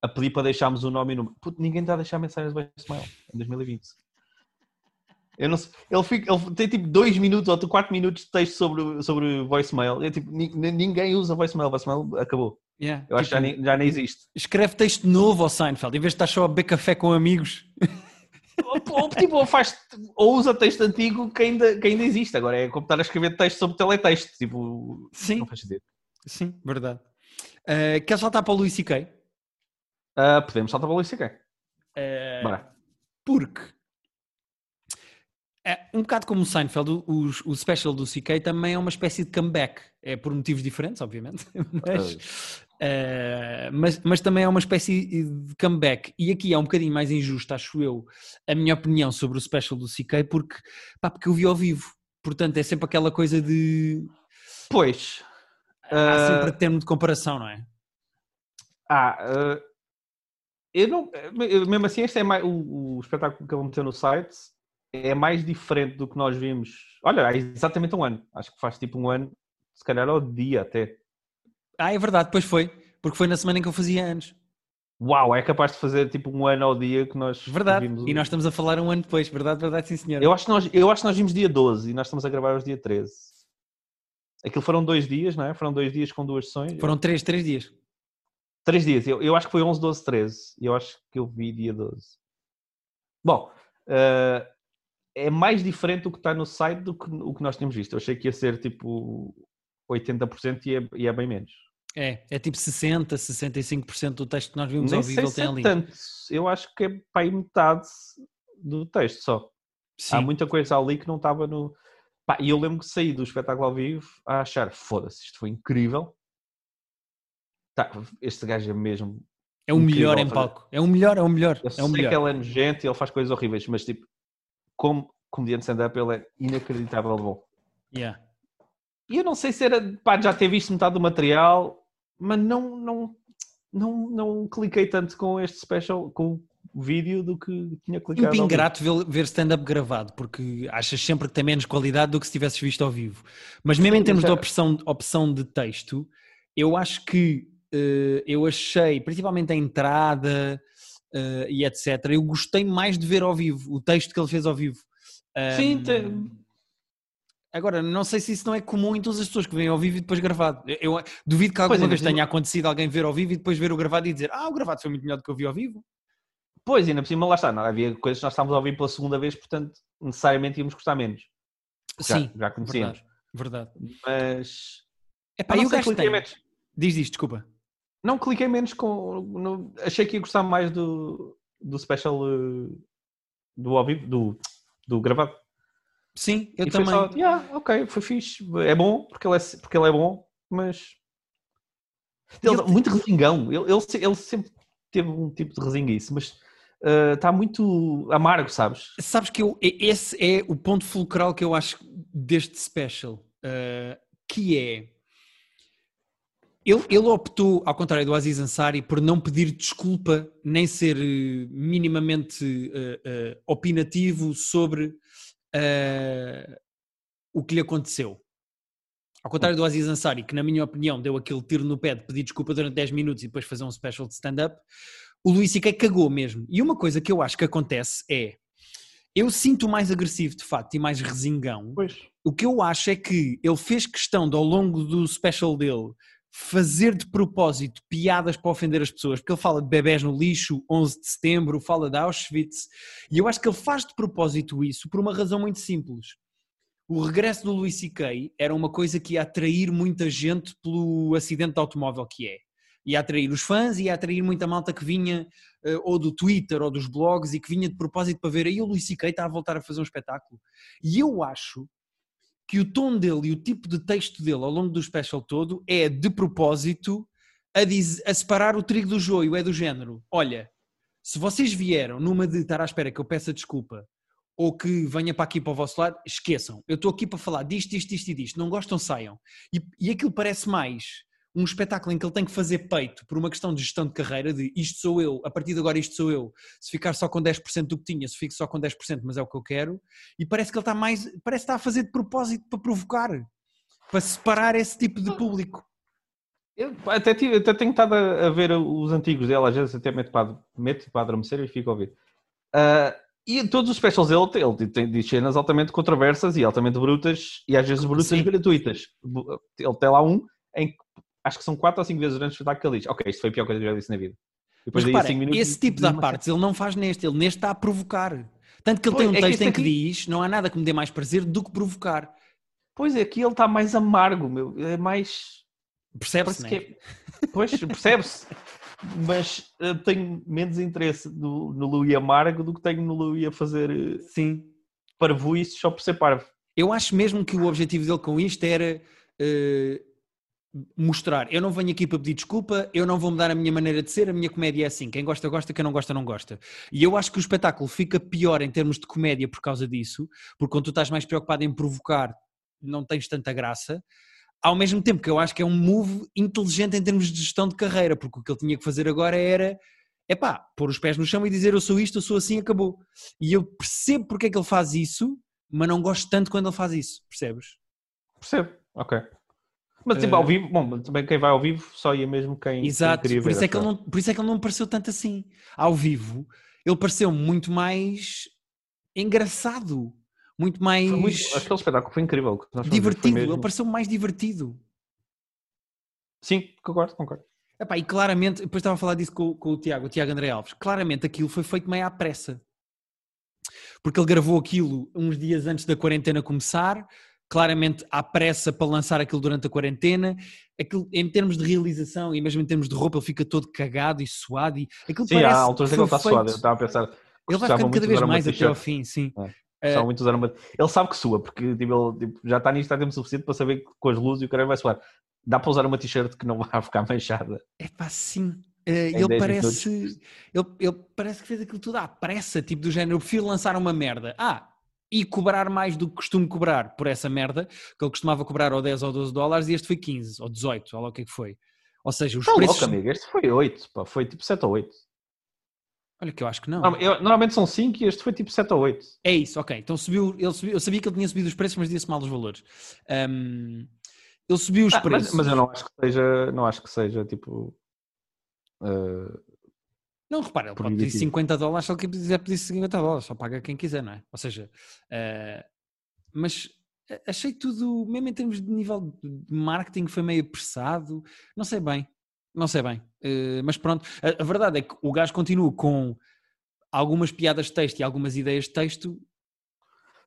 a pedir para deixarmos o nome e o número. Puto, ninguém está a deixar mensagens de voicemail em 2020. Eu não sei, ele, fica, ele tem tipo 2 minutos ou 4 minutos de texto sobre, sobre voicemail. É, tipo, ninguém usa voicemail, voicemail acabou. Yeah, eu tipo, acho que já tipo, nem, já nem existe. Escreve texto novo ao Seinfeld, em vez de estar só a beber café com amigos. ou, tipo, ou, faz, ou usa texto antigo que ainda, que ainda existe. Agora é como estar a escrever texto sobre teletexto. Tipo, Sim. não faz sentido. Sim, verdade. Uh, queres saltar para o Luís C.K.? Uh, podemos saltar para o Luís C.K. Uh, Bora. Porque é, um bocado como o Seinfeld, o, o special do CK também é uma espécie de comeback. É por motivos diferentes, obviamente, mas, uh, mas, mas, também é uma espécie de comeback. E aqui é um bocadinho mais injusto, acho eu, a minha opinião sobre o special do CK, porque, pá, porque eu vi ao vivo. Portanto, é sempre aquela coisa de. Pois. Há uh... sempre termo de comparação, não é? Ah, uh... eu não. Mesmo assim, este é mais. O, o espetáculo que ele meteu no site é mais diferente do que nós vimos. Olha, há exatamente um ano. Acho que faz tipo um ano, se calhar ao dia até. Ah, é verdade, depois foi. Porque foi na semana em que eu fazia anos. Uau, é capaz de fazer tipo um ano ao dia que nós Verdade, vimos... e nós estamos a falar um ano depois, verdade, verdade, sim senhor. Eu acho, que nós, eu acho que nós vimos dia 12 e nós estamos a gravar hoje dia 13. Aquilo foram dois dias, não é? Foram dois dias com duas sessões. Foram três, três dias. Três dias, eu, eu acho que foi 11, 12, 13. E eu acho que eu vi dia 12. Bom, uh, é mais diferente do que está no site do que o que nós tínhamos visto. Eu achei que ia ser tipo 80% e é, e é bem menos. É, é tipo 60%, 65% do texto que nós vimos Nem ao vivo tem é ali. Tanto. Eu acho que é para aí metade do texto só. Sim. Há muita coisa ali que não estava no. E eu lembro que saí do espetáculo ao vivo a achar, foda-se, isto foi incrível. Tá, este gajo é mesmo. É o melhor em palco. É o melhor, é o melhor. Eu é o melhor. que ele é nojento e ele faz coisas horríveis, mas tipo, como comediante stand-up, ele é inacreditável bom. Yeah. E eu não sei se era pá, já ter visto metade do material, mas não, não, não, não cliquei tanto com este special, com o vídeo, do que tinha clicado. Um ingrato ver, ver stand-up gravado, porque achas sempre que tem menos qualidade do que se tivesses visto ao vivo. Mas mesmo em termos de opção, opção de texto, eu acho que uh, eu achei, principalmente a entrada uh, e etc. Eu gostei mais de ver ao vivo, o texto que ele fez ao vivo. Um, Sim, tem... Agora, não sei se isso não é comum em todas as pessoas que vêm ao vivo e depois gravado. Eu, duvido que alguma pois, vez tenha acontecido alguém ver ao vivo e depois ver o gravado e dizer ah, o gravado foi muito melhor do que eu vi ao vivo. Pois, ainda por cima lá está, não, havia coisas que nós estávamos a ouvir pela segunda vez, portanto, necessariamente íamos gostar menos. Sim, já, conhecíamos. Verdade. verdade. Mas... É pá, eu gasto Diz isto, desculpa. Não, cliquei menos com. No, achei que ia gostar mais do, do special uh, do ao vivo, do, do gravado. Sim, eu e também. Só, yeah, ok, foi fixe. É bom porque ele é, porque ele é bom, mas Ele, ele, muito resingão. Ele, ele, ele, sempre teve um tipo de resinguice, mas está uh, muito amargo, sabes? Sabes que eu, esse é o ponto fulcral que eu acho deste special, uh, que é ele, ele, optou, ao contrário do Aziz Ansari, por não pedir desculpa nem ser uh, minimamente uh, uh, opinativo sobre o que lhe aconteceu. Ao contrário do Aziz Ansari, que na minha opinião deu aquele tiro no pé de pedir desculpa durante 10 minutos e depois fazer um special de stand-up, o Luís C.K. cagou mesmo. E uma coisa que eu acho que acontece é, eu sinto mais agressivo de facto e mais resingão. Pois. O que eu acho é que ele fez questão de ao longo do special dele fazer de propósito piadas para ofender as pessoas, porque ele fala de bebés no lixo, 11 de setembro, fala de Auschwitz, e eu acho que ele faz de propósito isso por uma razão muito simples. O regresso do Louis C.K. era uma coisa que ia atrair muita gente pelo acidente de automóvel que é. Ia atrair os fãs, ia atrair muita malta que vinha uh, ou do Twitter ou dos blogs e que vinha de propósito para ver aí o Louis C.K. está a voltar a fazer um espetáculo. E eu acho que o tom dele e o tipo de texto dele ao longo do special todo é de propósito a, diz, a separar o trigo do joio, é do género. Olha, se vocês vieram numa de estar à espera que eu peça desculpa ou que venha para aqui para o vosso lado, esqueçam. Eu estou aqui para falar disto, disto, disto e disto. Não gostam, saiam. E, e aquilo parece mais um espetáculo em que ele tem que fazer peito por uma questão de gestão de carreira, de isto sou eu, a partir de agora isto sou eu, se ficar só com 10% do que tinha, se fico só com 10%, mas é o que eu quero, e parece que ele está mais, parece que está a fazer de propósito para provocar, para separar esse tipo de público. Eu até, tive, até tenho estado a, a, ver os antigos dele, às vezes até meto para, meto para adormecer e fico a ouvir. Uh, e todos os specials dele, ele tem, tem cenas altamente controversas e altamente brutas, e às vezes brutas Sim. gratuitas. Ele tem lá um em que acho que são quatro ou cinco vezes durante o espetáculo que ele diz: Ok, isto foi a pior coisa que eu já disse na vida. depois Mas repara, minutos, esse tipo de partes ele não faz neste, ele neste está a provocar. Tanto que ele pois, tem um é texto que em que aqui... diz: Não há nada que me dê mais prazer do que provocar. Pois é, aqui ele está mais amargo, meu. É mais. Percebe-se, né? é... Pois, percebe-se. Mas uh, tenho menos interesse no, no Louis amargo do que tenho no Louis a fazer uh, Sim. parvoíce só por ser parvo. Eu acho mesmo que o objetivo dele com isto era uh, mostrar, eu não venho aqui para pedir desculpa, eu não vou mudar a minha maneira de ser, a minha comédia é assim, quem gosta gosta, quem não gosta não gosta. E eu acho que o espetáculo fica pior em termos de comédia por causa disso, porque quando tu estás mais preocupado em provocar, não tens tanta graça. Ao mesmo tempo que eu acho que é um move inteligente em termos de gestão de carreira, porque o que ele tinha que fazer agora era é pá, pôr os pés no chão e dizer eu sou isto, eu sou assim, acabou. E eu percebo porque é que ele faz isso, mas não gosto tanto quando ele faz isso, percebes? Percebo, ok. Mas tipo, ao eh, vivo, bom, também quem vai ao vivo só ia mesmo quem, Exato, quem por. Isso é que ele não, por isso é que ele não pareceu tanto assim. Ao vivo, ele pareceu muito mais engraçado, muito mais. Muito, aquele espetáculo foi incrível. Divertido, mesmo... ele pareceu mais divertido. Sim, concordo, concordo. Epá, e claramente, depois estava a falar disso com, com o Tiago, o Tiago André Alves, claramente aquilo foi feito meio à pressa. Porque ele gravou aquilo uns dias antes da quarentena começar, claramente à pressa para lançar aquilo durante a quarentena. Aquilo, em termos de realização e mesmo em termos de roupa, ele fica todo cagado e suado. E aquilo sim, há alturas em que ele está suado. Eu estava a pensar. Ele vai ficando cada vez mais até ao fim, sim. É. Uh, muito usar uma... Ele sabe que sua, porque tipo, ele tipo, já está nisto há tempo suficiente para saber que com as luzes e o cara vai suar. Dá para usar uma t-shirt que não vai ficar manchada. É pá, sim. Uh, ele parece ele, ele parece que fez aquilo tudo à pressa, tipo do género, eu prefiro lançar uma merda. Ah, e cobrar mais do que costumo cobrar por essa merda, que ele costumava cobrar ou 10 ou 12 dólares e este foi 15 ou 18, olha lá o que é que foi. Ou seja, os tá preços... louco, amigo, este foi 8, pá, foi tipo 7 ou 8. Olha que eu acho que não. Eu, normalmente são 5 e este foi tipo 7 ou 8. É isso, ok. Então subiu, ele subiu, eu sabia que ele tinha subido os preços, mas disse mal os valores. Um, ele subiu os ah, preços. Mas, mas, eu não acho que seja, não acho que seja tipo... Uh, não, repara, ele pode pedir 50 dólares, só quem quiser pedir 50 dólares, só paga quem quiser, não é? Ou seja, uh, mas achei tudo, mesmo em termos de nível de marketing, foi meio apressado, não sei bem, não sei bem, uh, mas pronto, a, a, verdade é que o gajo continua com algumas piadas de texto e algumas ideias de texto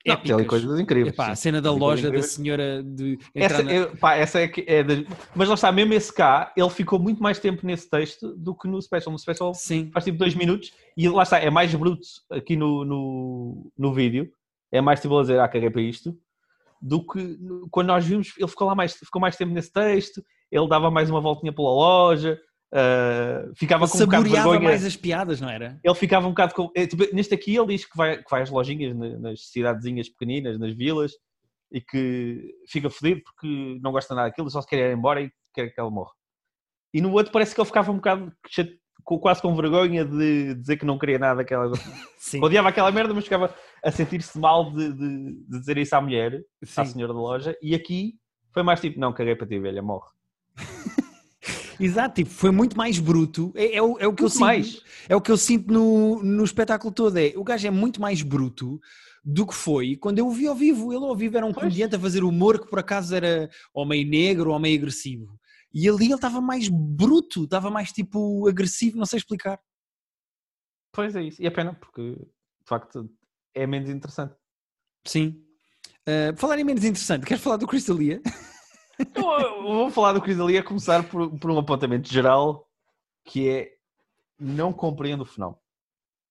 não, épicas. Tem coisas incríveis. Epá, a cena da loja da senhora de. Essa, na... eu, pá, essa é, que é. Mas lá está, mesmo esse cá, ele ficou muito mais tempo nesse texto do que no special. No special Sim. faz tipo dois minutos e lá está, é mais bruto aqui no, no, no vídeo. É mais tipo a dizer, ah, caguei para isto. Do que quando nós vimos, ele ficou lá mais, ficou mais tempo nesse texto ele dava mais uma voltinha pela loja, uh, ficava Ele com um bocado de saboreava vergonha. mais as piadas, não era? Ele ficava um bocado com. é, tipo, neste aqui ele diz que vai, que vai às lojinhas na- nas cidadezinhas pequeninas, nas vilas, e que fica fodido porque não gosta nada daquilo, só se quer ir embora e quer que ela morra. E no outro parece que ele ficava um bocado quase com vergonha de dizer que não queria nada daquela. Sim. Odiava aquela merda, mas ficava a sentir-se mal de, de- de dizer isso à mulher, à Sim. senhora da loja. E aqui foi mais tipo: não, caguei para ti, velha, morre. Exato, tipo, foi muito mais bruto. É, é o, é o que eu Muito sinto, mais. é o que eu sinto no, no espetáculo todo. É, o gajo é muito mais bruto do que foi quando eu o vi ao vivo. Ele ao vivo era um Pois. comediante a fazer humor que por acaso era ou meio negro ou meio agressivo. E ali ele estava mais bruto, estava mais tipo agressivo, não sei explicar. Pois é isso. E é pena, porque de facto é menos interessante. Sim. Uh, falar em menos interessante, queres falar do Crystalia? Eu, eu vou falar do Chris Ali a começar por, por um apontamento geral que é não compreendo o fenómeno.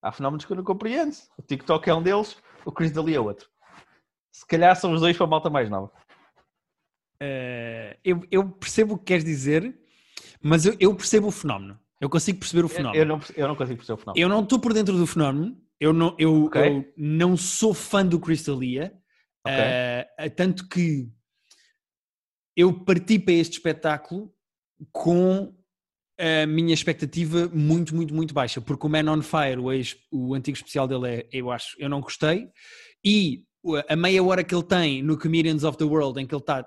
Há fenómenos que eu não compreendo. O TikTok é um deles, o Chris Dali é outro. Se calhar são os dois para a malta mais nova. Uh, eu, eu percebo o que queres dizer, mas eu, eu percebo o fenómeno. Eu consigo perceber o fenómeno. Eu não, eu não consigo perceber o fenómeno. Eu não estou por dentro do fenómeno. Eu não, eu, Ok. eu não sou fã do Crystalia. Ok. eh, tanto que eu parti para este espetáculo com a minha expectativa muito, muito, muito baixa. Porque o Man on Fire, o, ex- o antigo especial dele, é, eu acho, eu não gostei. E a meia hora que ele tem no Comedians of the World, em que ele está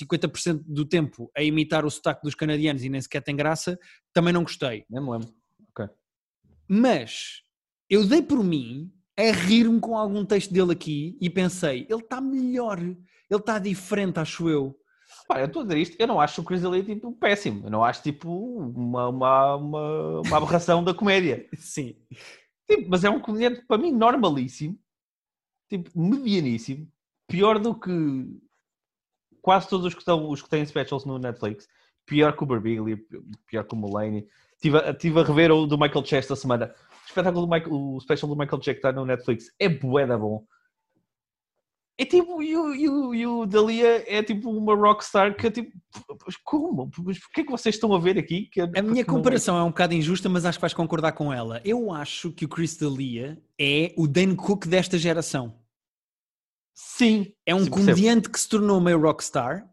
50% do tempo a imitar o sotaque dos canadianos e nem sequer tem graça, também não gostei. Nem me lembro. Mas eu dei por mim a rir-me com algum texto dele aqui e pensei, ele está melhor, ele está diferente, acho eu. Pá, eu estou a dizer isto, eu não acho o Chris Ali tipo péssimo. Eu não acho tipo uma, uma, uma, uma aberração da comédia. Sim. Tipo, mas é um comediante para mim normalíssimo, tipo, medianíssimo, pior do que quase todos os que, estão, os que têm specials no Netflix, pior que o Birbiglia, pior que o Mulaney. Estive a, tive a rever o do Michael Che esta semana. O espetáculo do Michael, o special do Michael que está no Netflix é bué da bom. É tipo, e o, e o, e o Dalia é tipo uma rockstar que é tipo, "Mas como? Mas Porquê é que vocês estão a ver aqui? Que A minha comparação é um bocado injusta, mas acho que vais concordar com ela. Eu acho que o Chris D'Elia é o Dan Cook desta geração. Sim. É um sim, comediante que se tornou meio rockstar,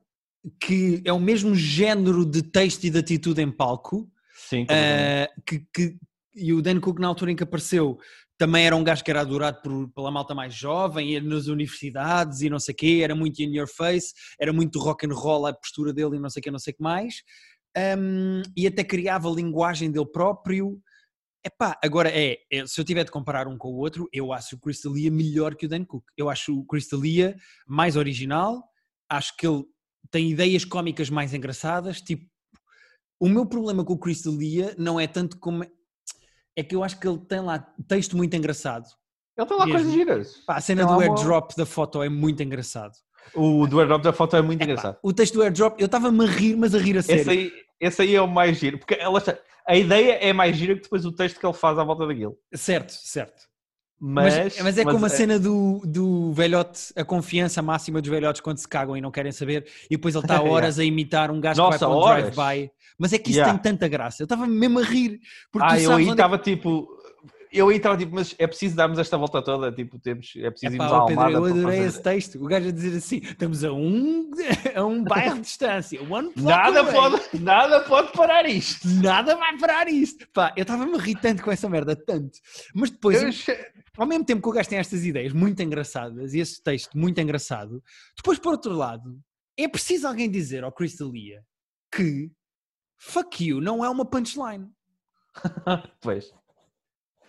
que é o mesmo género de texto e de atitude em palco, Sim. Uh, que, que- e o Dan Cook, na altura em que apareceu, também era um gajo que era adorado por- pela malta mais jovem, nas universidades e não sei o quê, era muito in your face, era muito rock and roll a postura dele e não sei o quê, não sei o que mais, Um, e até criava a linguagem dele próprio. Epá, agora é, é, se eu tiver de comparar um com o outro, eu acho o Chris D'Elia melhor que o Dan Cook. Eu acho o Chris D'Elia mais original, acho que ele tem ideias cómicas mais engraçadas, tipo, o meu problema com o Chris D'Elia não é tanto como... É que eu acho que ele tem lá texto muito engraçado. Ele tem lá mesmo. coisas giras. Pá, a cena Tem do lá uma- airdrop da foto é muito engraçado. O do airdrop da foto é muito Epá, engraçado. o texto do airdrop, eu estava-me a rir, mas a rir a sério. Esse aí, esse aí é o mais giro. Porque ela está- a ideia é mais gira que depois o texto que ele faz à volta daquilo. Certo, certo. Mas, Mas, mas é como a cena do, do velhote, a confiança máxima dos velhotes quando se cagam e não querem saber, e depois ele está horas a imitar um gajo Nossa, que vai para um drive-by. Mas é que isso Yeah. tem tanta graça. Eu estava mesmo a rir. Porque Ah, eu aí onde é estava tipo. Eu aí estava tipo, mas é preciso darmos esta volta toda. Tipo, temos, é preciso Epá, irmos à Pedro, eu adorei esse texto. O gajo a dizer assim: estamos a um, a um bairro de distância. One Nada away. pode, nada pode parar isto. Nada vai parar isto. Pá, eu estava-me tanto com essa merda, tanto. Mas depois, Eu ao mesmo tempo que o gajo tem estas ideias muito engraçadas e esse texto muito engraçado, depois, por outro lado, é preciso alguém dizer ao Chris D'Elia que fuck you não é uma punchline. Pois.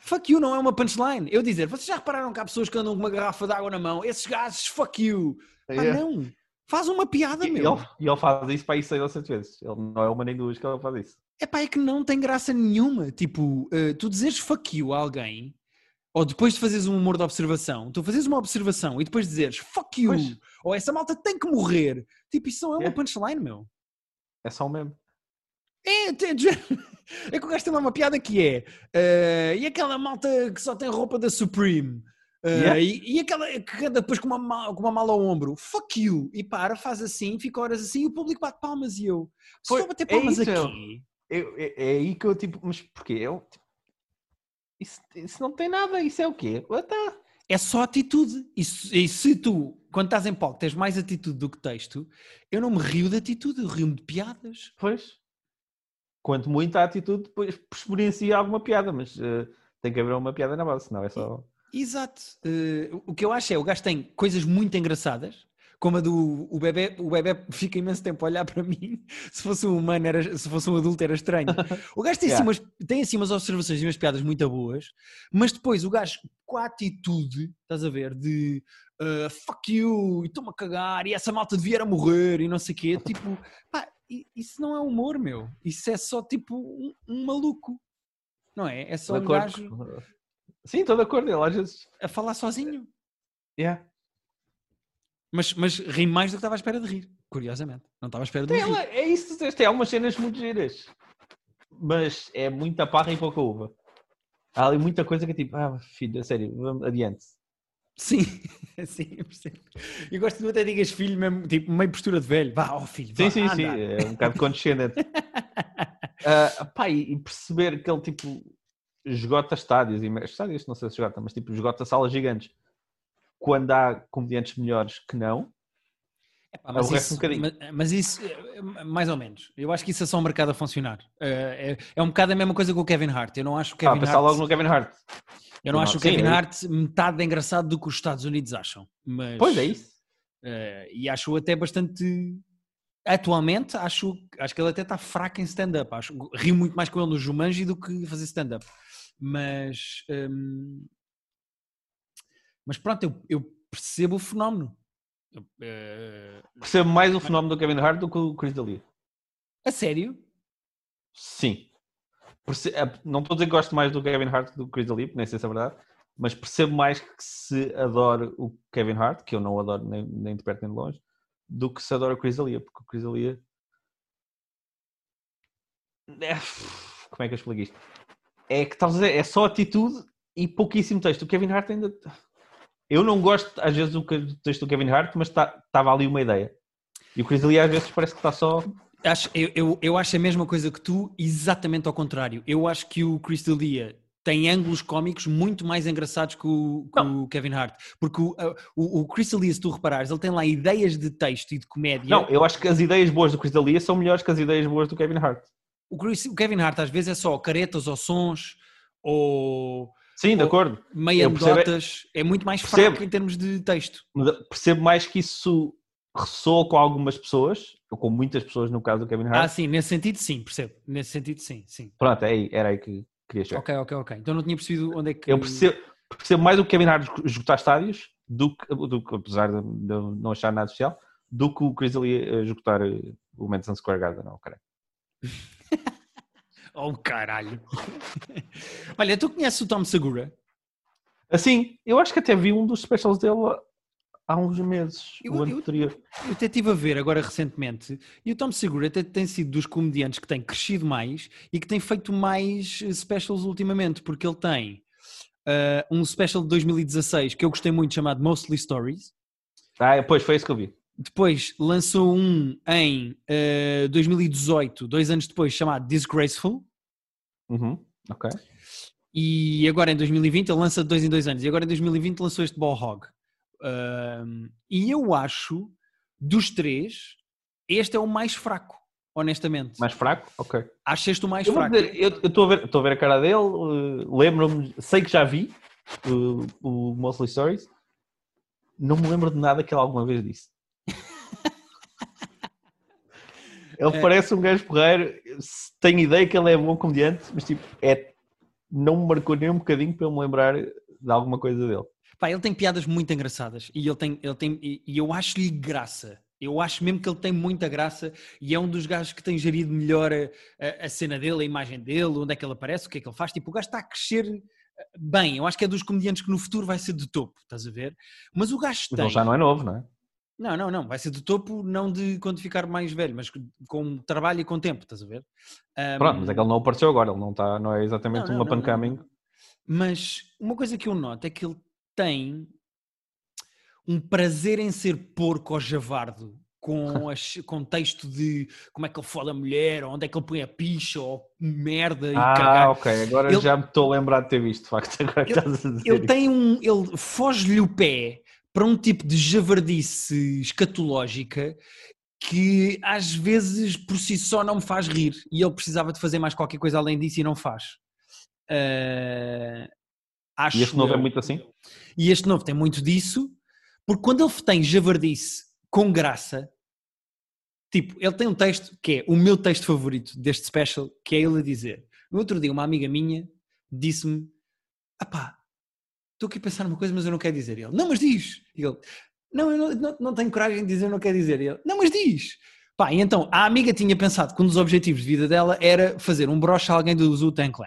Fuck you não é uma punchline. Eu dizer, vocês já repararam que há pessoas que andam com uma garrafa de água na mão? Esses gajos, fuck you. Pá, É. não. Faz uma piada, E meu. e ele faz isso para aí seis ou sete vezes. Ele não é uma nem duas que ele faz isso. É pá, é que não tem graça nenhuma. Tipo, eh, tu dizeres fuck you a alguém, ou depois de fazeres um humor de observação, tu fazes uma observação e depois dizeres fuck you, Pois. ou essa malta tem que morrer. Tipo, isso não é uma É. punchline, meu. É só o mesmo. É, é que o gajo tem lá uma piada que é eh, e aquela malta que só tem roupa da Supreme. Uh, Yeah. e, e aquela que anda depois com uma, ma- com uma mala ao ombro, fuck you, e para, faz assim, fica horas assim, e o público bate palmas e eu, se estou a bater é palmas isso, aqui, Eu- é, é aí que eu tipo, mas porquê? Eu, tipo, isso, isso não tem nada, isso é o quê? Tá. é só atitude. E se, e se tu, quando estás em palco, tens mais atitude do que texto, eu não me rio de atitude, eu rio-me de piadas. Pois. Quanto muito a atitude depois experiencia alguma piada, mas eh, tem que haver uma piada na base, senão é só. Exato. Eh, o que eu acho é, o gajo tem coisas muito engraçadas, como a do o bebê, o bebê fica imenso tempo a olhar para mim. Se fosse um humano, era, se fosse um adulto, era estranho. O gajo tem, assim, Yeah. umas, tem assim umas observações e umas piadas muito boas, mas depois o gajo com a atitude, estás a ver, de eh, fuck you, e estou-me a cagar, e essa malta devia morrer, e não sei o quê, tipo, pá, isso não é humor, meu. Isso é só tipo um, um maluco. Não é? É só de um acordo. gajo Sim, estou de acordo. Ele às vezes. a falar sozinho. Yeah. Mas, mas ri mais do que estava à espera de rir, curiosamente. Não estava à espera de Tem, rir. é isso tem algumas cenas muito giras. Mas é muita parra e pouca uva. Há ali muita coisa que é tipo, ah, filho, a sério, vamos adiante. Sim, sim, eu percebo. E gosto que tu até digas filho, mesmo, tipo, meio postura de velho. Vá, ó filho, Sim, vá, sim, sim, anda. é um bocado condescendente. Ah, pá, e, e perceber que ele tipo esgota estádios, e estádios não sei se esgota, mas tipo esgota salas gigantes quando há comediantes melhores que não. Epá, mas, aborrece isso, um mas, mas isso, mais ou menos. Eu acho que isso é só um mercado a funcionar. Eh, É, é um bocado a mesma coisa com o Kevin Hart. Eu não acho o Ah, Hart. logo no Kevin Hart. Eu não Não, acho o Kevin é- Hart metade de engraçado do que os Estados Unidos acham. Mas, Pois é isso. eh, e acho até bastante. Atualmente, acho, acho que ele até está fraco em stand-up. Rio muito mais com ele no Jumanji do que fazer stand-up. Mas. hum, mas pronto, eu, eu percebo o fenómeno. Eu, eh, Percebo mais o fenómeno do Kevin Hart do que o Chris D'Elia. a sério? Sim. Perce- é, Não estou a dizer que gosto mais do Kevin Hart do que o Chris D'Elia, porque nem sei se é verdade, mas percebo mais que se adoro o Kevin Hart, que eu não adoro nem, nem de perto nem de longe, do que se adora o Chris D'Elia, porque o Chris D'Elia... É, Como é que eu explico isto? É que dizer, é só atitude e pouquíssimo texto. O Kevin Hart ainda... Eu não gosto, às vezes, do texto do Kevin Hart, mas estava ali uma ideia. E o Chris D'Elia, às vezes, parece que está só... Acho, eu, eu, eu acho a mesma coisa que tu, exatamente ao contrário. Eu acho que o Chris D'Elia tem ângulos cómicos muito mais engraçados que o, que o Kevin Hart. Porque o, o, o Chris D'Elia, se tu reparares, ele tem lá ideias de texto e de comédia. Não, eu acho que as ideias boas do Chris D'Elia são melhores que as ideias boas do Kevin Hart. O, Chris- o Kevin Hart às vezes é só caretas ou sons ou Sim, de acordo. meia Eu percebo- anedotas. É muito mais Percebo. fraco em termos de texto. Percebo mais que isso ressoa com algumas pessoas, ou com muitas pessoas no caso do Kevin Ah, Hart. sim, nesse sentido sim, percebo. Nesse sentido sim, sim. Pronto, é aí, era aí que queria chegar. Ok, ok, ok. Então não tinha percebido onde é que... Eu percebo, percebo mais o Kevin Hart esgotar estádios, do que, do que, apesar de não achar nada especial, do que o Chris D'Elia esgotar eh, o Madison Square Garden. Não, cara. Oh, caralho. Olha, tu conheces o Tom Segura? Assim, eu acho que até vi um dos specials dele há uns meses, Eu- o ano eu- anterior. Eu até estive a ver agora recentemente e o Tom Segura até tem sido dos comediantes que tem crescido mais e que tem feito mais eh, specials ultimamente, porque ele tem ah, um special de 2016 que eu gostei muito chamado Mostly Stories. Ah, pois foi isso que eu vi. Depois lançou um em ah, 2018, dois anos depois, chamado Disgraceful. Uhum, ok. E agora em 2020 ele lança de dois em dois anos. E agora em 2020 lançou este Ball Hog. Ahm, e eu acho, dos três, este é o mais fraco, honestamente. Mais fraco? Ok. Acho este o mais Eu fraco. dizer, eu estou a ver, estou a ver a cara dele, eh, lembro-me, sei que já vi uh, o Mostly Stories, não me lembro de nada que ele alguma vez disse. Ele É. parece um gajo porreiro, tenho ideia que ele é bom comediante, mas tipo, é, não me marcou nem um bocadinho para eu me lembrar de alguma coisa dele. Pá, ele tem piadas muito engraçadas e ele tem, ele tem e e eu acho-lhe graça. Eu acho mesmo que ele tem muita graça e é um dos gajos que tem gerido melhor a, a- cena dele, a imagem dele, onde é que ele aparece, o que é que ele faz. Tipo, o gajo está a crescer eh, bem. Eu acho que é dos comediantes que no futuro vai ser de topo, estás a ver? Mas o gajo tem. ele já não é novo, não é? Não, não, não. Vai ser de topo, não de quando ficar mais velho, mas com trabalho e com tempo, estás a ver? Ahm, Pronto, mas é que ele não apareceu agora, ele não, está, não é exatamente Não, não, não, up and coming. Mas uma coisa que eu noto é que ele tem um prazer em ser porco ou javardo. Com as, contexto de como é que ele foda a mulher, ou onde é que ele põe a picha, ou merda e Ah, cagar. ok. Agora Ele- já me estou a lembrar de ter visto, de facto. Agora que estás a dizer. Ele tem um. Ele foge-lhe o pé para um tipo de javardice escatológica que às vezes por si só não me faz rir e ele precisava de fazer mais qualquer coisa além disso e não faz. Ah, acho E este novo é eu. muito assim? E este novo tem muito disso, porque quando ele tem javardice com graça, tipo, ele tem um texto que é o meu texto favorito deste special, que é ele a dizer. No outro dia, uma amiga minha disse-me: Apá, estou aqui a pensar numa coisa, mas eu não quero dizer. E ele: Não, mas diz. E ele: Não, eu não, não, não tenho coragem de dizer, não quero dizer. E ele: Não, mas diz. Pá, e então a amiga tinha pensado que um dos objetivos de vida dela era fazer um broche a alguém do Wu-Tang Clan.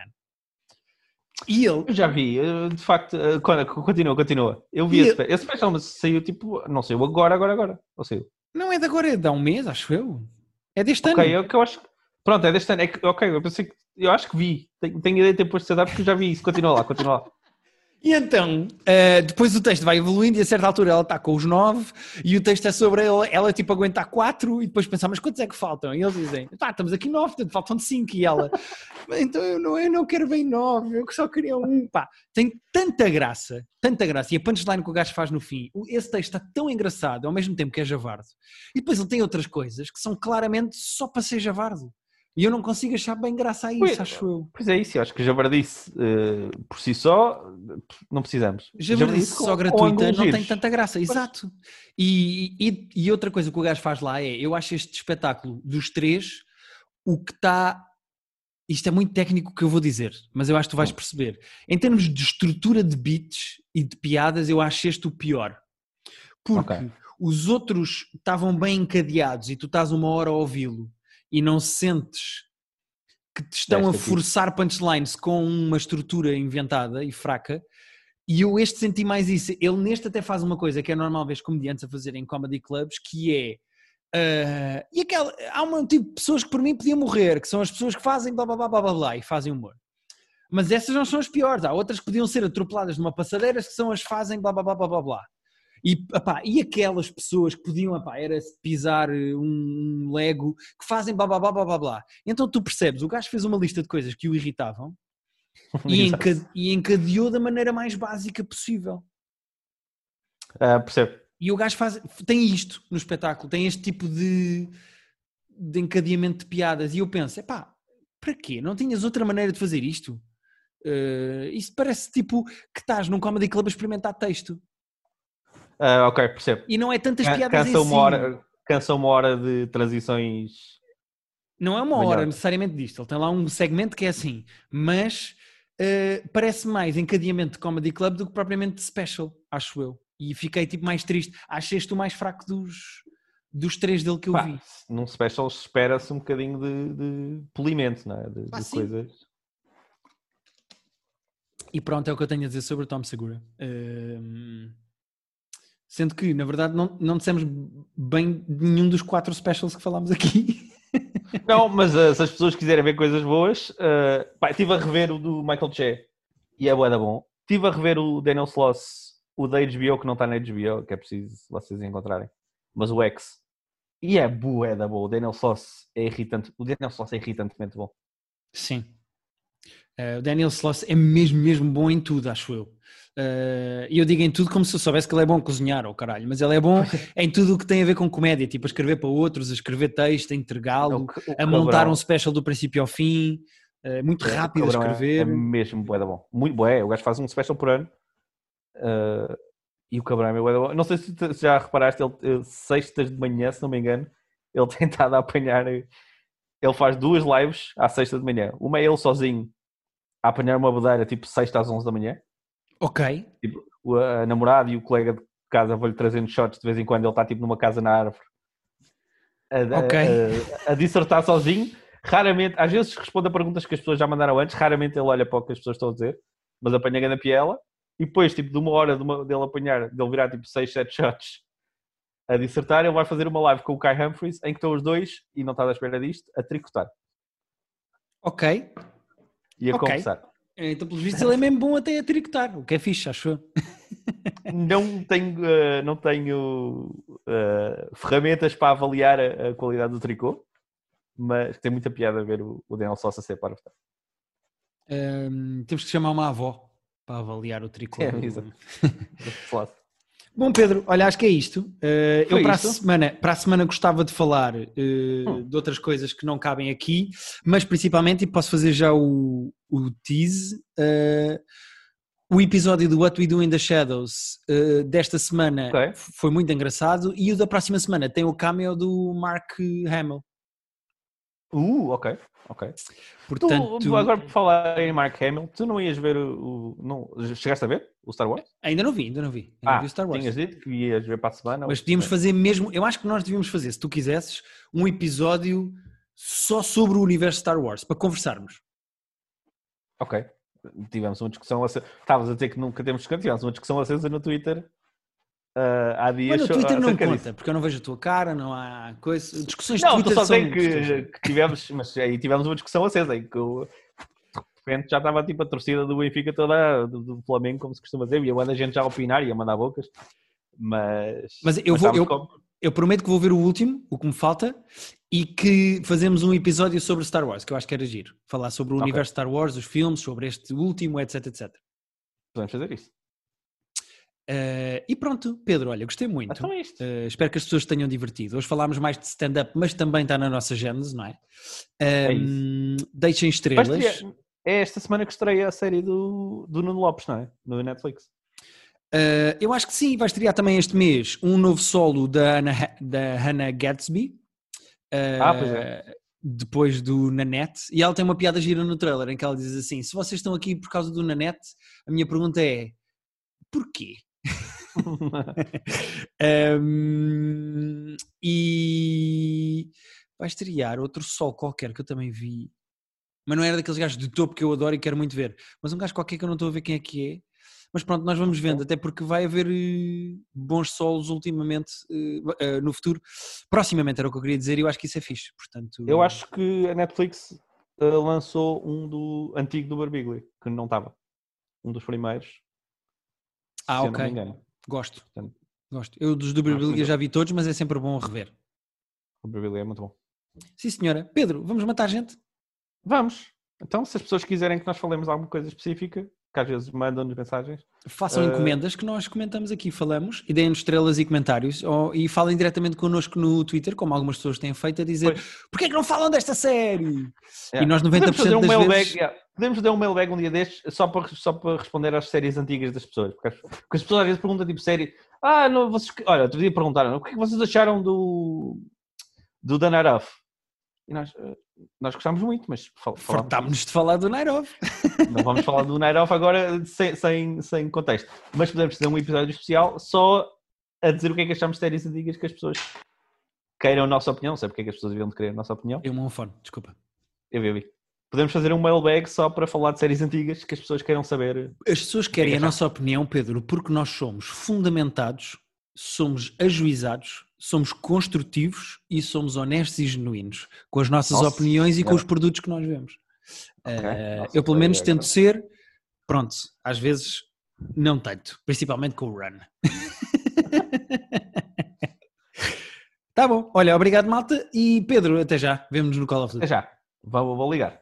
E ele, Eu já vi, de facto, eh, con- continua, continua. Eu vi esse, pe- esse special, mas saiu tipo, não saiu agora, agora, agora. Ou saiu? não é de agora, é de há um mês, acho eu. É deste Ok, ano. é o que eu acho. que- Pronto, é deste ano. É que, ok, eu pensei que. Eu acho que vi. Tenho, tenho ideia de ter posto data porque eu já vi isso. Continua lá, continua lá. E então, eh, depois o texto vai evoluindo e a certa altura ela está com os nove e o texto é sobre ela, ela tipo aguentar quatro e depois pensar, mas quantos é que faltam? E eles dizem, pá, estamos aqui nove, portanto faltam cinco. E ela, "Mas então eu não, eu não quero bem nove, eu só queria um. Pá, tem tanta graça, tanta graça. E a punchline que o gajo faz no fim, esse texto está tão engraçado, ao mesmo tempo que é javardo. E depois ele tem outras coisas que são claramente só para ser javardo. E eu não consigo achar bem graça a isso, Pois, acho eu. Pois é isso, eu acho que javardice eh, por si só não precisamos. Javardice com- só gratuita não tem tanta graça, exato. E, e, e outra coisa que o gajo faz lá é, eu acho este espetáculo dos três, o que está. Isto é muito técnico o que eu vou dizer, mas eu acho que tu vais perceber. Em termos de estrutura de beats e de piadas, eu acho este o pior. Porque Ok. os outros estavam bem encadeados e tu estás uma hora a ouvi-lo e não sentes que te estão a Desta forçar punchlines com uma estrutura inventada e fraca. E eu este senti mais isso. Ele neste até faz uma coisa que é normal ver comediantes a fazer em comedy clubs, que é ah, e aquela, há um tipo de pessoas que por mim podiam morrer, que são as pessoas que fazem blá blá blá blá blá, blá e fazem humor. Mas essas não são as piores, há outras que podiam ser atropeladas numa passadeira que são as que fazem blá blá blá blá blá blá. E, epá, e aquelas pessoas que podiam, epá, era pisar eh, um Lego, que fazem blá blá blá blá blá blá. Então tu percebes, o gajo fez uma lista de coisas que o irritavam e, Exato. enca- e encadeou da maneira mais básica possível. Ah, percebo. E o gajo faz, tem isto no espetáculo, tem este tipo de, de encadeamento de piadas. E eu penso, epá, para quê? Não tinhas outra maneira de fazer isto? Eh, isto parece tipo que estás num comedy club a experimentar texto. Ah, ok, percebo. E não é tantas Can- piadas Cansa em uma, si. hora, cansa uma hora de transições. Não é uma Melhor. hora necessariamente disto. Ele tem lá um segmento que é assim. Mas eh, parece mais encadeamento de comedy club do que propriamente de special, acho eu. E fiquei tipo mais triste. Achei este o mais fraco dos, dos três dele que eu Pá, vi. num special espera-se um bocadinho de, de polimento, não é? De, Pá, de coisas. E pronto, é o que eu tenho a dizer sobre o Tom Segura. Hum, sendo que, na verdade, não, não dissemos bem nenhum dos quatro specials que falámos aqui. Não, mas ah, se as pessoas quiserem ver coisas boas, ah, pá, estive a rever o do Michael Che e é bué da bom. Estive a rever o Daniel Sloss, o da HBO, que não está na HBO, que é preciso vocês encontrarem, mas o X. E é bué da bom. O Daniel Sloss é irritante. O Daniel Sloss é irritantemente bom. Sim. Eh, o Daniel Sloss é mesmo, mesmo bom em tudo, acho eu. Eh, E eu digo em tudo como se eu soubesse que ele é bom a cozinhar, ou caralho, mas ele é bom em tudo o que tem a ver com comédia, tipo a escrever para outros, a escrever texto, a É entregá-lo, o a montar um special do princípio ao fim, eh, muito É, rápido a é- escrever. É, mesmo bué da bom. Muito bué. O gajo faz um special por ano. Uh, e o cabrão é bué da bom. Não sei se, já reparaste, ele, sextas de manhã, se não me engano, ele tem estado a apanhar. Ele faz duas lives à sexta de manhã. Uma é ele sozinho a apanhar uma bodeira tipo sexta às 11 da manhã. Ok, O a namorada e o colega de casa vão-lhe trazendo shots de vez em quando. Ele está tipo numa casa na árvore a, a- Ok. a- a dissertar sozinho. Raramente, às vezes responde a perguntas que as pessoas já mandaram antes. Raramente ele olha para o que as pessoas estão a dizer, mas apanha a grande piela. E depois, tipo, de uma hora de uma- dele apanhar, dele virar tipo 6, 7 shots a dissertar, ele vai fazer uma live com o Kai Humphries em que estão os dois, e não estás à espera disto, a tricotar ok. e a Ok. conversar. Então, pelos vistos, ele é mesmo bom até a tricotar, o que é fixe, acho eu. não tenho, eh, não tenho eh, ferramentas para avaliar a, a qualidade do tricô, mas tem muita piada ver o, o Daniel Sossa ser parvo. Ahm, temos que chamar uma avó para avaliar o tricô. É, do- exato. Bom, Pedro, olha, acho que é isto. Uh, eu para a, isto? semana, para a semana gostava de falar uh, Hum. de outras coisas que não cabem aqui, mas principalmente, e posso fazer já o, o tease, uh, o episódio do What We Do in the Shadows desta semana Ok. f- foi muito engraçado e o da próxima semana tem o cameo do Mark Hamill. Uh, ok, ok. Portanto, tu, agora por falar em Mark Hamill, tu não ias ver o. o- não, chegaste a ver o Star Wars? ainda não vi, ainda não vi. Ainda não Ah, vi o Star Wars. tinhas dito que ias ver para a semana. Mas podíamos fazer mesmo, eu acho que nós devíamos fazer, se tu quisesses, um episódio só sobre o universo Star Wars, para conversarmos. Ok. Tivemos uma discussão. Estavas a dizer que nunca temos discussão, tivemos uma discussão acesa no Twitter ah, há dias. Mas no Twitter não acerca conta, disso. porque eu não vejo a tua cara, não há coisa. Discussões de Não, estou Twitter só são dizer gostosas. que, que tivemos, mas aí tivemos uma discussão acesa em que eu, de repente já estava tipo a torcida do Benfica toda do, do Flamengo, como se costuma dizer, e eu ando a gente já a opinar e a mandar bocas. Mas, Mas eu vou- estávamos eu- Eu prometo que vou ver o último, o que me falta, e que fazemos um episódio sobre Star Wars, que eu acho que era giro. Falar sobre o Ok. universo Star Wars, os filmes, sobre este último, etc, etc. podemos fazer isso. Eh, e pronto, Pedro, olha, gostei muito. Então é isto. Eh, espero que as pessoas tenham divertido. Hoje falámos mais de stand-up, mas também está na nossa gênese, não é? Ehm, deixem estrelas. estreia- é esta semana que estreia a série do, do Nuno Lopes, não é? No Netflix. Uh, eu acho que sim, vai estrear também este mês um novo solo da, Anna, da Hannah Gatsby. uh, Ah, pois é. Depois do Nanette. E ela tem uma piada gira no trailer em que ela diz assim: se vocês estão aqui por causa do Nanette, a minha pergunta é: porquê? Um, e vai estrear outro sol qualquer que eu também vi, mas não era daqueles gajos de topo que eu adoro e quero muito ver, mas um gajo qualquer que eu não estou a ver quem é que é. Mas pronto, nós vamos vendo, até porque vai haver eh, bons solos ultimamente eh, eh, no futuro. Proximamente era o que eu queria dizer e eu acho que isso é fixe. Portanto, Eu acho que a Netflix lançou um do antigo do Barbigli, que não estava. Um dos primeiros. Ah, ok. Gosto. Portanto, Gosto. Eu dos do já vi todos, mas é sempre bom rever. O é muito bom. Sim, senhora. Pedro, vamos matar gente? Vamos. Então, se as pessoas quiserem que nós falemos alguma coisa específica, que às vezes mandam-nos mensagens, Façam Eh, encomendas que nós comentamos aqui, falamos e deem-nos estrelas e comentários ou- e falem diretamente connosco no Twitter, como algumas pessoas têm feito, a dizer porquê é que não falam desta série? E nós 90% podemos fazer um das vezes... yeah, podemos fazer um mailbag um dia destes só para, só para responder às séries antigas das pessoas. Porque as, porque as pessoas às vezes perguntam tipo série, ah, não, vocês, olha, outro dia perguntaram, o que é que vocês acharam do do Dan Araf? E nós, eh, nós gostámos muito, mas Fartámos-nos de falar do Nairov. não vamos falar do Off agora sem, sem, sem contexto. Mas podemos fazer um episódio especial só a dizer o que é que achamos de séries antigas que as pessoas queiram a nossa opinião. Não sei porque é que as pessoas deviam de querer a nossa opinião. Eu um fone, desculpa. Eu vi, eu vi. Podemos fazer um mailbag só para falar de séries antigas que as pessoas queiram saber. As pessoas querem que a nossa opinião, Pedro, porque nós somos fundamentados, somos ajuizados, somos construtivos e somos honestos e genuínos com as nossas Nossa opiniões e com os produtos que nós vemos. Ok. Eh, Nossa, eu pelo menos agora. tento ser, pronto, às vezes não tanto, principalmente com o run. tá bom, olha, obrigado malta e Pedro, até já, vemos no Call of Até Duty. já. Vou, vou ligar.